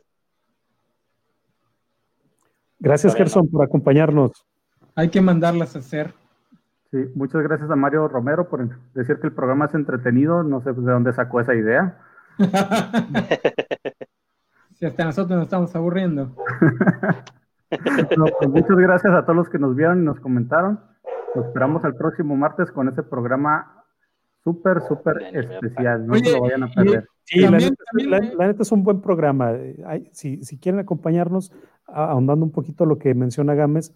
Speaker 2: Gracias, Gerson, por acompañarnos.
Speaker 3: Hay que mandarlas a hacer.
Speaker 1: Sí, muchas gracias a Mario Romero por decir que el programa es entretenido. No sé de dónde sacó esa idea.
Speaker 3: si hasta nosotros nos estamos aburriendo.
Speaker 1: Pues muchas gracias a todos los que nos vieron y nos comentaron. Nos esperamos el próximo martes con ese programa Súper, súper especial, no se lo vayan a perder.
Speaker 2: Sí, la, neta, es un buen programa. si, quieren acompañarnos, ahondando un poquito lo que menciona Gámez,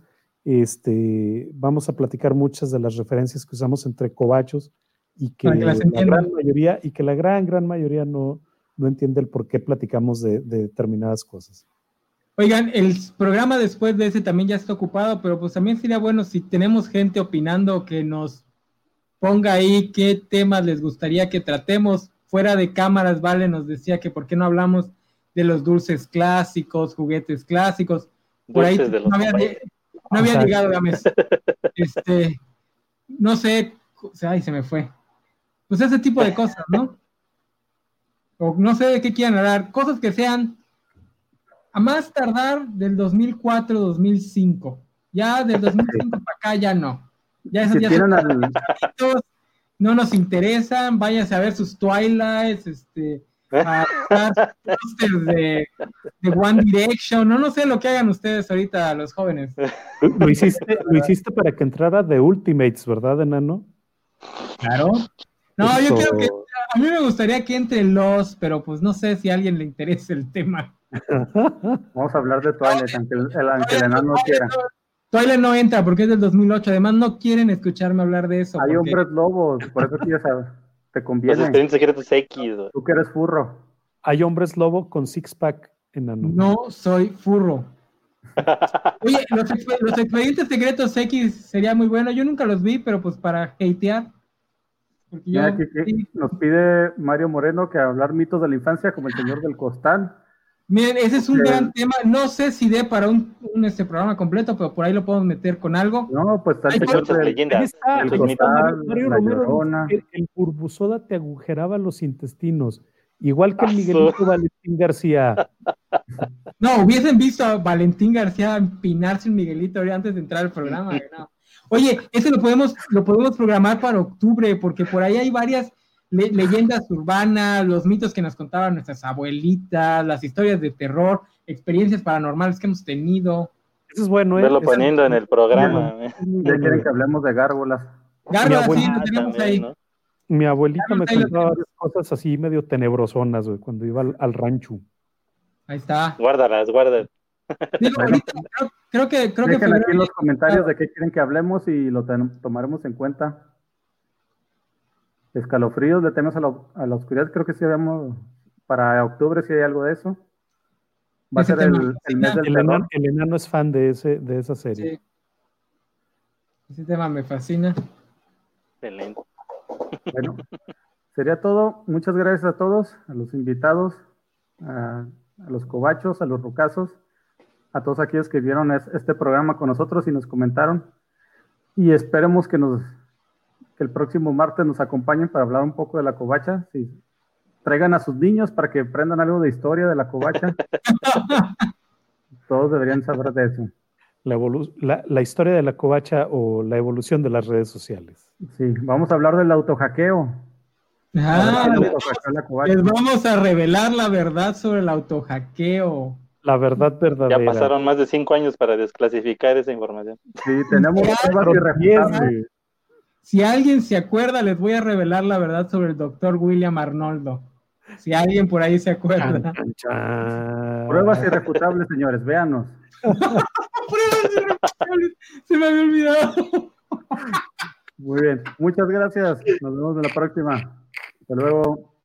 Speaker 2: este, vamos a platicar muchas de las referencias que usamos entre cobachos y que, la gran mayoría, y que la gran, gran mayoría no, no entiende el por qué platicamos de, de determinadas cosas.
Speaker 3: Oigan, el programa después de ese también ya está ocupado, pero pues también sería bueno si tenemos gente opinando que nos ponga ahí qué temas les gustaría que tratemos. Fuera de cámaras, Vale nos decía que por qué no hablamos de los dulces clásicos, juguetes clásicos. Por ahí no había, llegado, Gámez. Este, no sé, ay, se me fue. Pues ese tipo de cosas, ¿no? O no sé de qué quieran hablar, cosas que sean a más tardar del 2004-2005. Ya del 2005 para acá ya no. Ya esos ya no nos interesan, váyase a ver sus Twilights, este, de, de, One Direction, no, no sé lo que hagan ustedes ahorita, los jóvenes.
Speaker 2: Lo hiciste, lo hiciste para que entrara The Ultimates, ¿verdad, enano?
Speaker 3: Claro. No, yo creo que a mí me gustaría que entre los, pero pues no sé si a alguien le interese el tema.
Speaker 1: Vamos a hablar de Twilight, aunque el, enano no quiera.
Speaker 3: Twilight no entra porque es del 2008. Además, no quieren escucharme hablar de eso.
Speaker 1: Hay hombres lobos, por eso quieres saber. Te conviene.
Speaker 4: Los secretos X.
Speaker 1: Tú que eres furro.
Speaker 2: Hay hombres lobo con six pack enano.
Speaker 3: No soy furro. Oye, los, los, expedientes secretos X sería muy bueno. Yo nunca los vi, pero pues para hatear.
Speaker 1: nos pide Mario Moreno que hablar mitos de la infancia como el señor del costal.
Speaker 3: Miren, ese es un gran tema. No sé si dé para un, este programa completo, pero por ahí lo podemos meter con algo.
Speaker 1: No, pues está el señor de leyendas.
Speaker 2: El, costal, Mario Romero, el, el burbusoda te agujeraba los intestinos, igual que el Miguelito Valentín García.
Speaker 3: No, hubiesen visto a Valentín García empinarse un Miguelito antes de entrar al programa. Oye, ese lo podemos, lo podemos programar para octubre, porque por ahí hay varias leyendas urbanas, los mitos que nos contaban nuestras abuelitas, las historias de terror, experiencias paranormales que hemos tenido.
Speaker 2: Eso es bueno,
Speaker 4: ¿eh? Verlo poniendo en el programa.
Speaker 1: ¿eh? Ya, quieren que hablemos de gárgolas.
Speaker 3: Gárgolas, sí, lo tenemos ahí.
Speaker 2: Mi abuelita me contaba cosas así medio tenebrosonas, güey, cuando iba al, rancho.
Speaker 3: Ahí está.
Speaker 4: Guárdalas, guárdalas.
Speaker 3: creo, que... Creo
Speaker 1: Dejen aquí en los comentarios de qué quieren que hablemos y lo tomaremos en cuenta. Escalofríos de temas a la, oscuridad, creo que sí habíamos, para octubre si hay algo de eso. Va a ser el, mes del
Speaker 2: el enano, el enano, es fan de, ese, de esa serie. Sí.
Speaker 3: Ese tema me fascina.
Speaker 4: Excelente.
Speaker 1: Bueno, sería todo. Muchas gracias a todos, a los invitados, a, los cobachos, a los rucazos, a todos aquellos que vieron este programa con nosotros y nos comentaron. Y esperemos que nos que el próximo martes nos acompañen para hablar un poco de la covacha. Sí. Traigan a sus niños para que aprendan algo de historia de la covacha. Todos deberían saber de eso.
Speaker 2: La, la, historia de la covacha o la evolución de las redes sociales.
Speaker 1: Sí, vamos a hablar del autohackeo.
Speaker 3: Ah, les vamos a revelar la verdad sobre el autohackeo.
Speaker 2: La verdad verdadera.
Speaker 4: Ya pasaron más de cinco años para desclasificar esa información.
Speaker 1: Sí, tenemos pruebas
Speaker 3: si alguien se acuerda, les voy a revelar la verdad sobre el doctor William Arnoldo. Si alguien por ahí se acuerda.
Speaker 1: Pruebas irrefutables, señores, véanos.
Speaker 3: Pruebas irrefutables, se me había olvidado.
Speaker 1: Muy bien, muchas gracias. Nos vemos en la próxima. Hasta luego.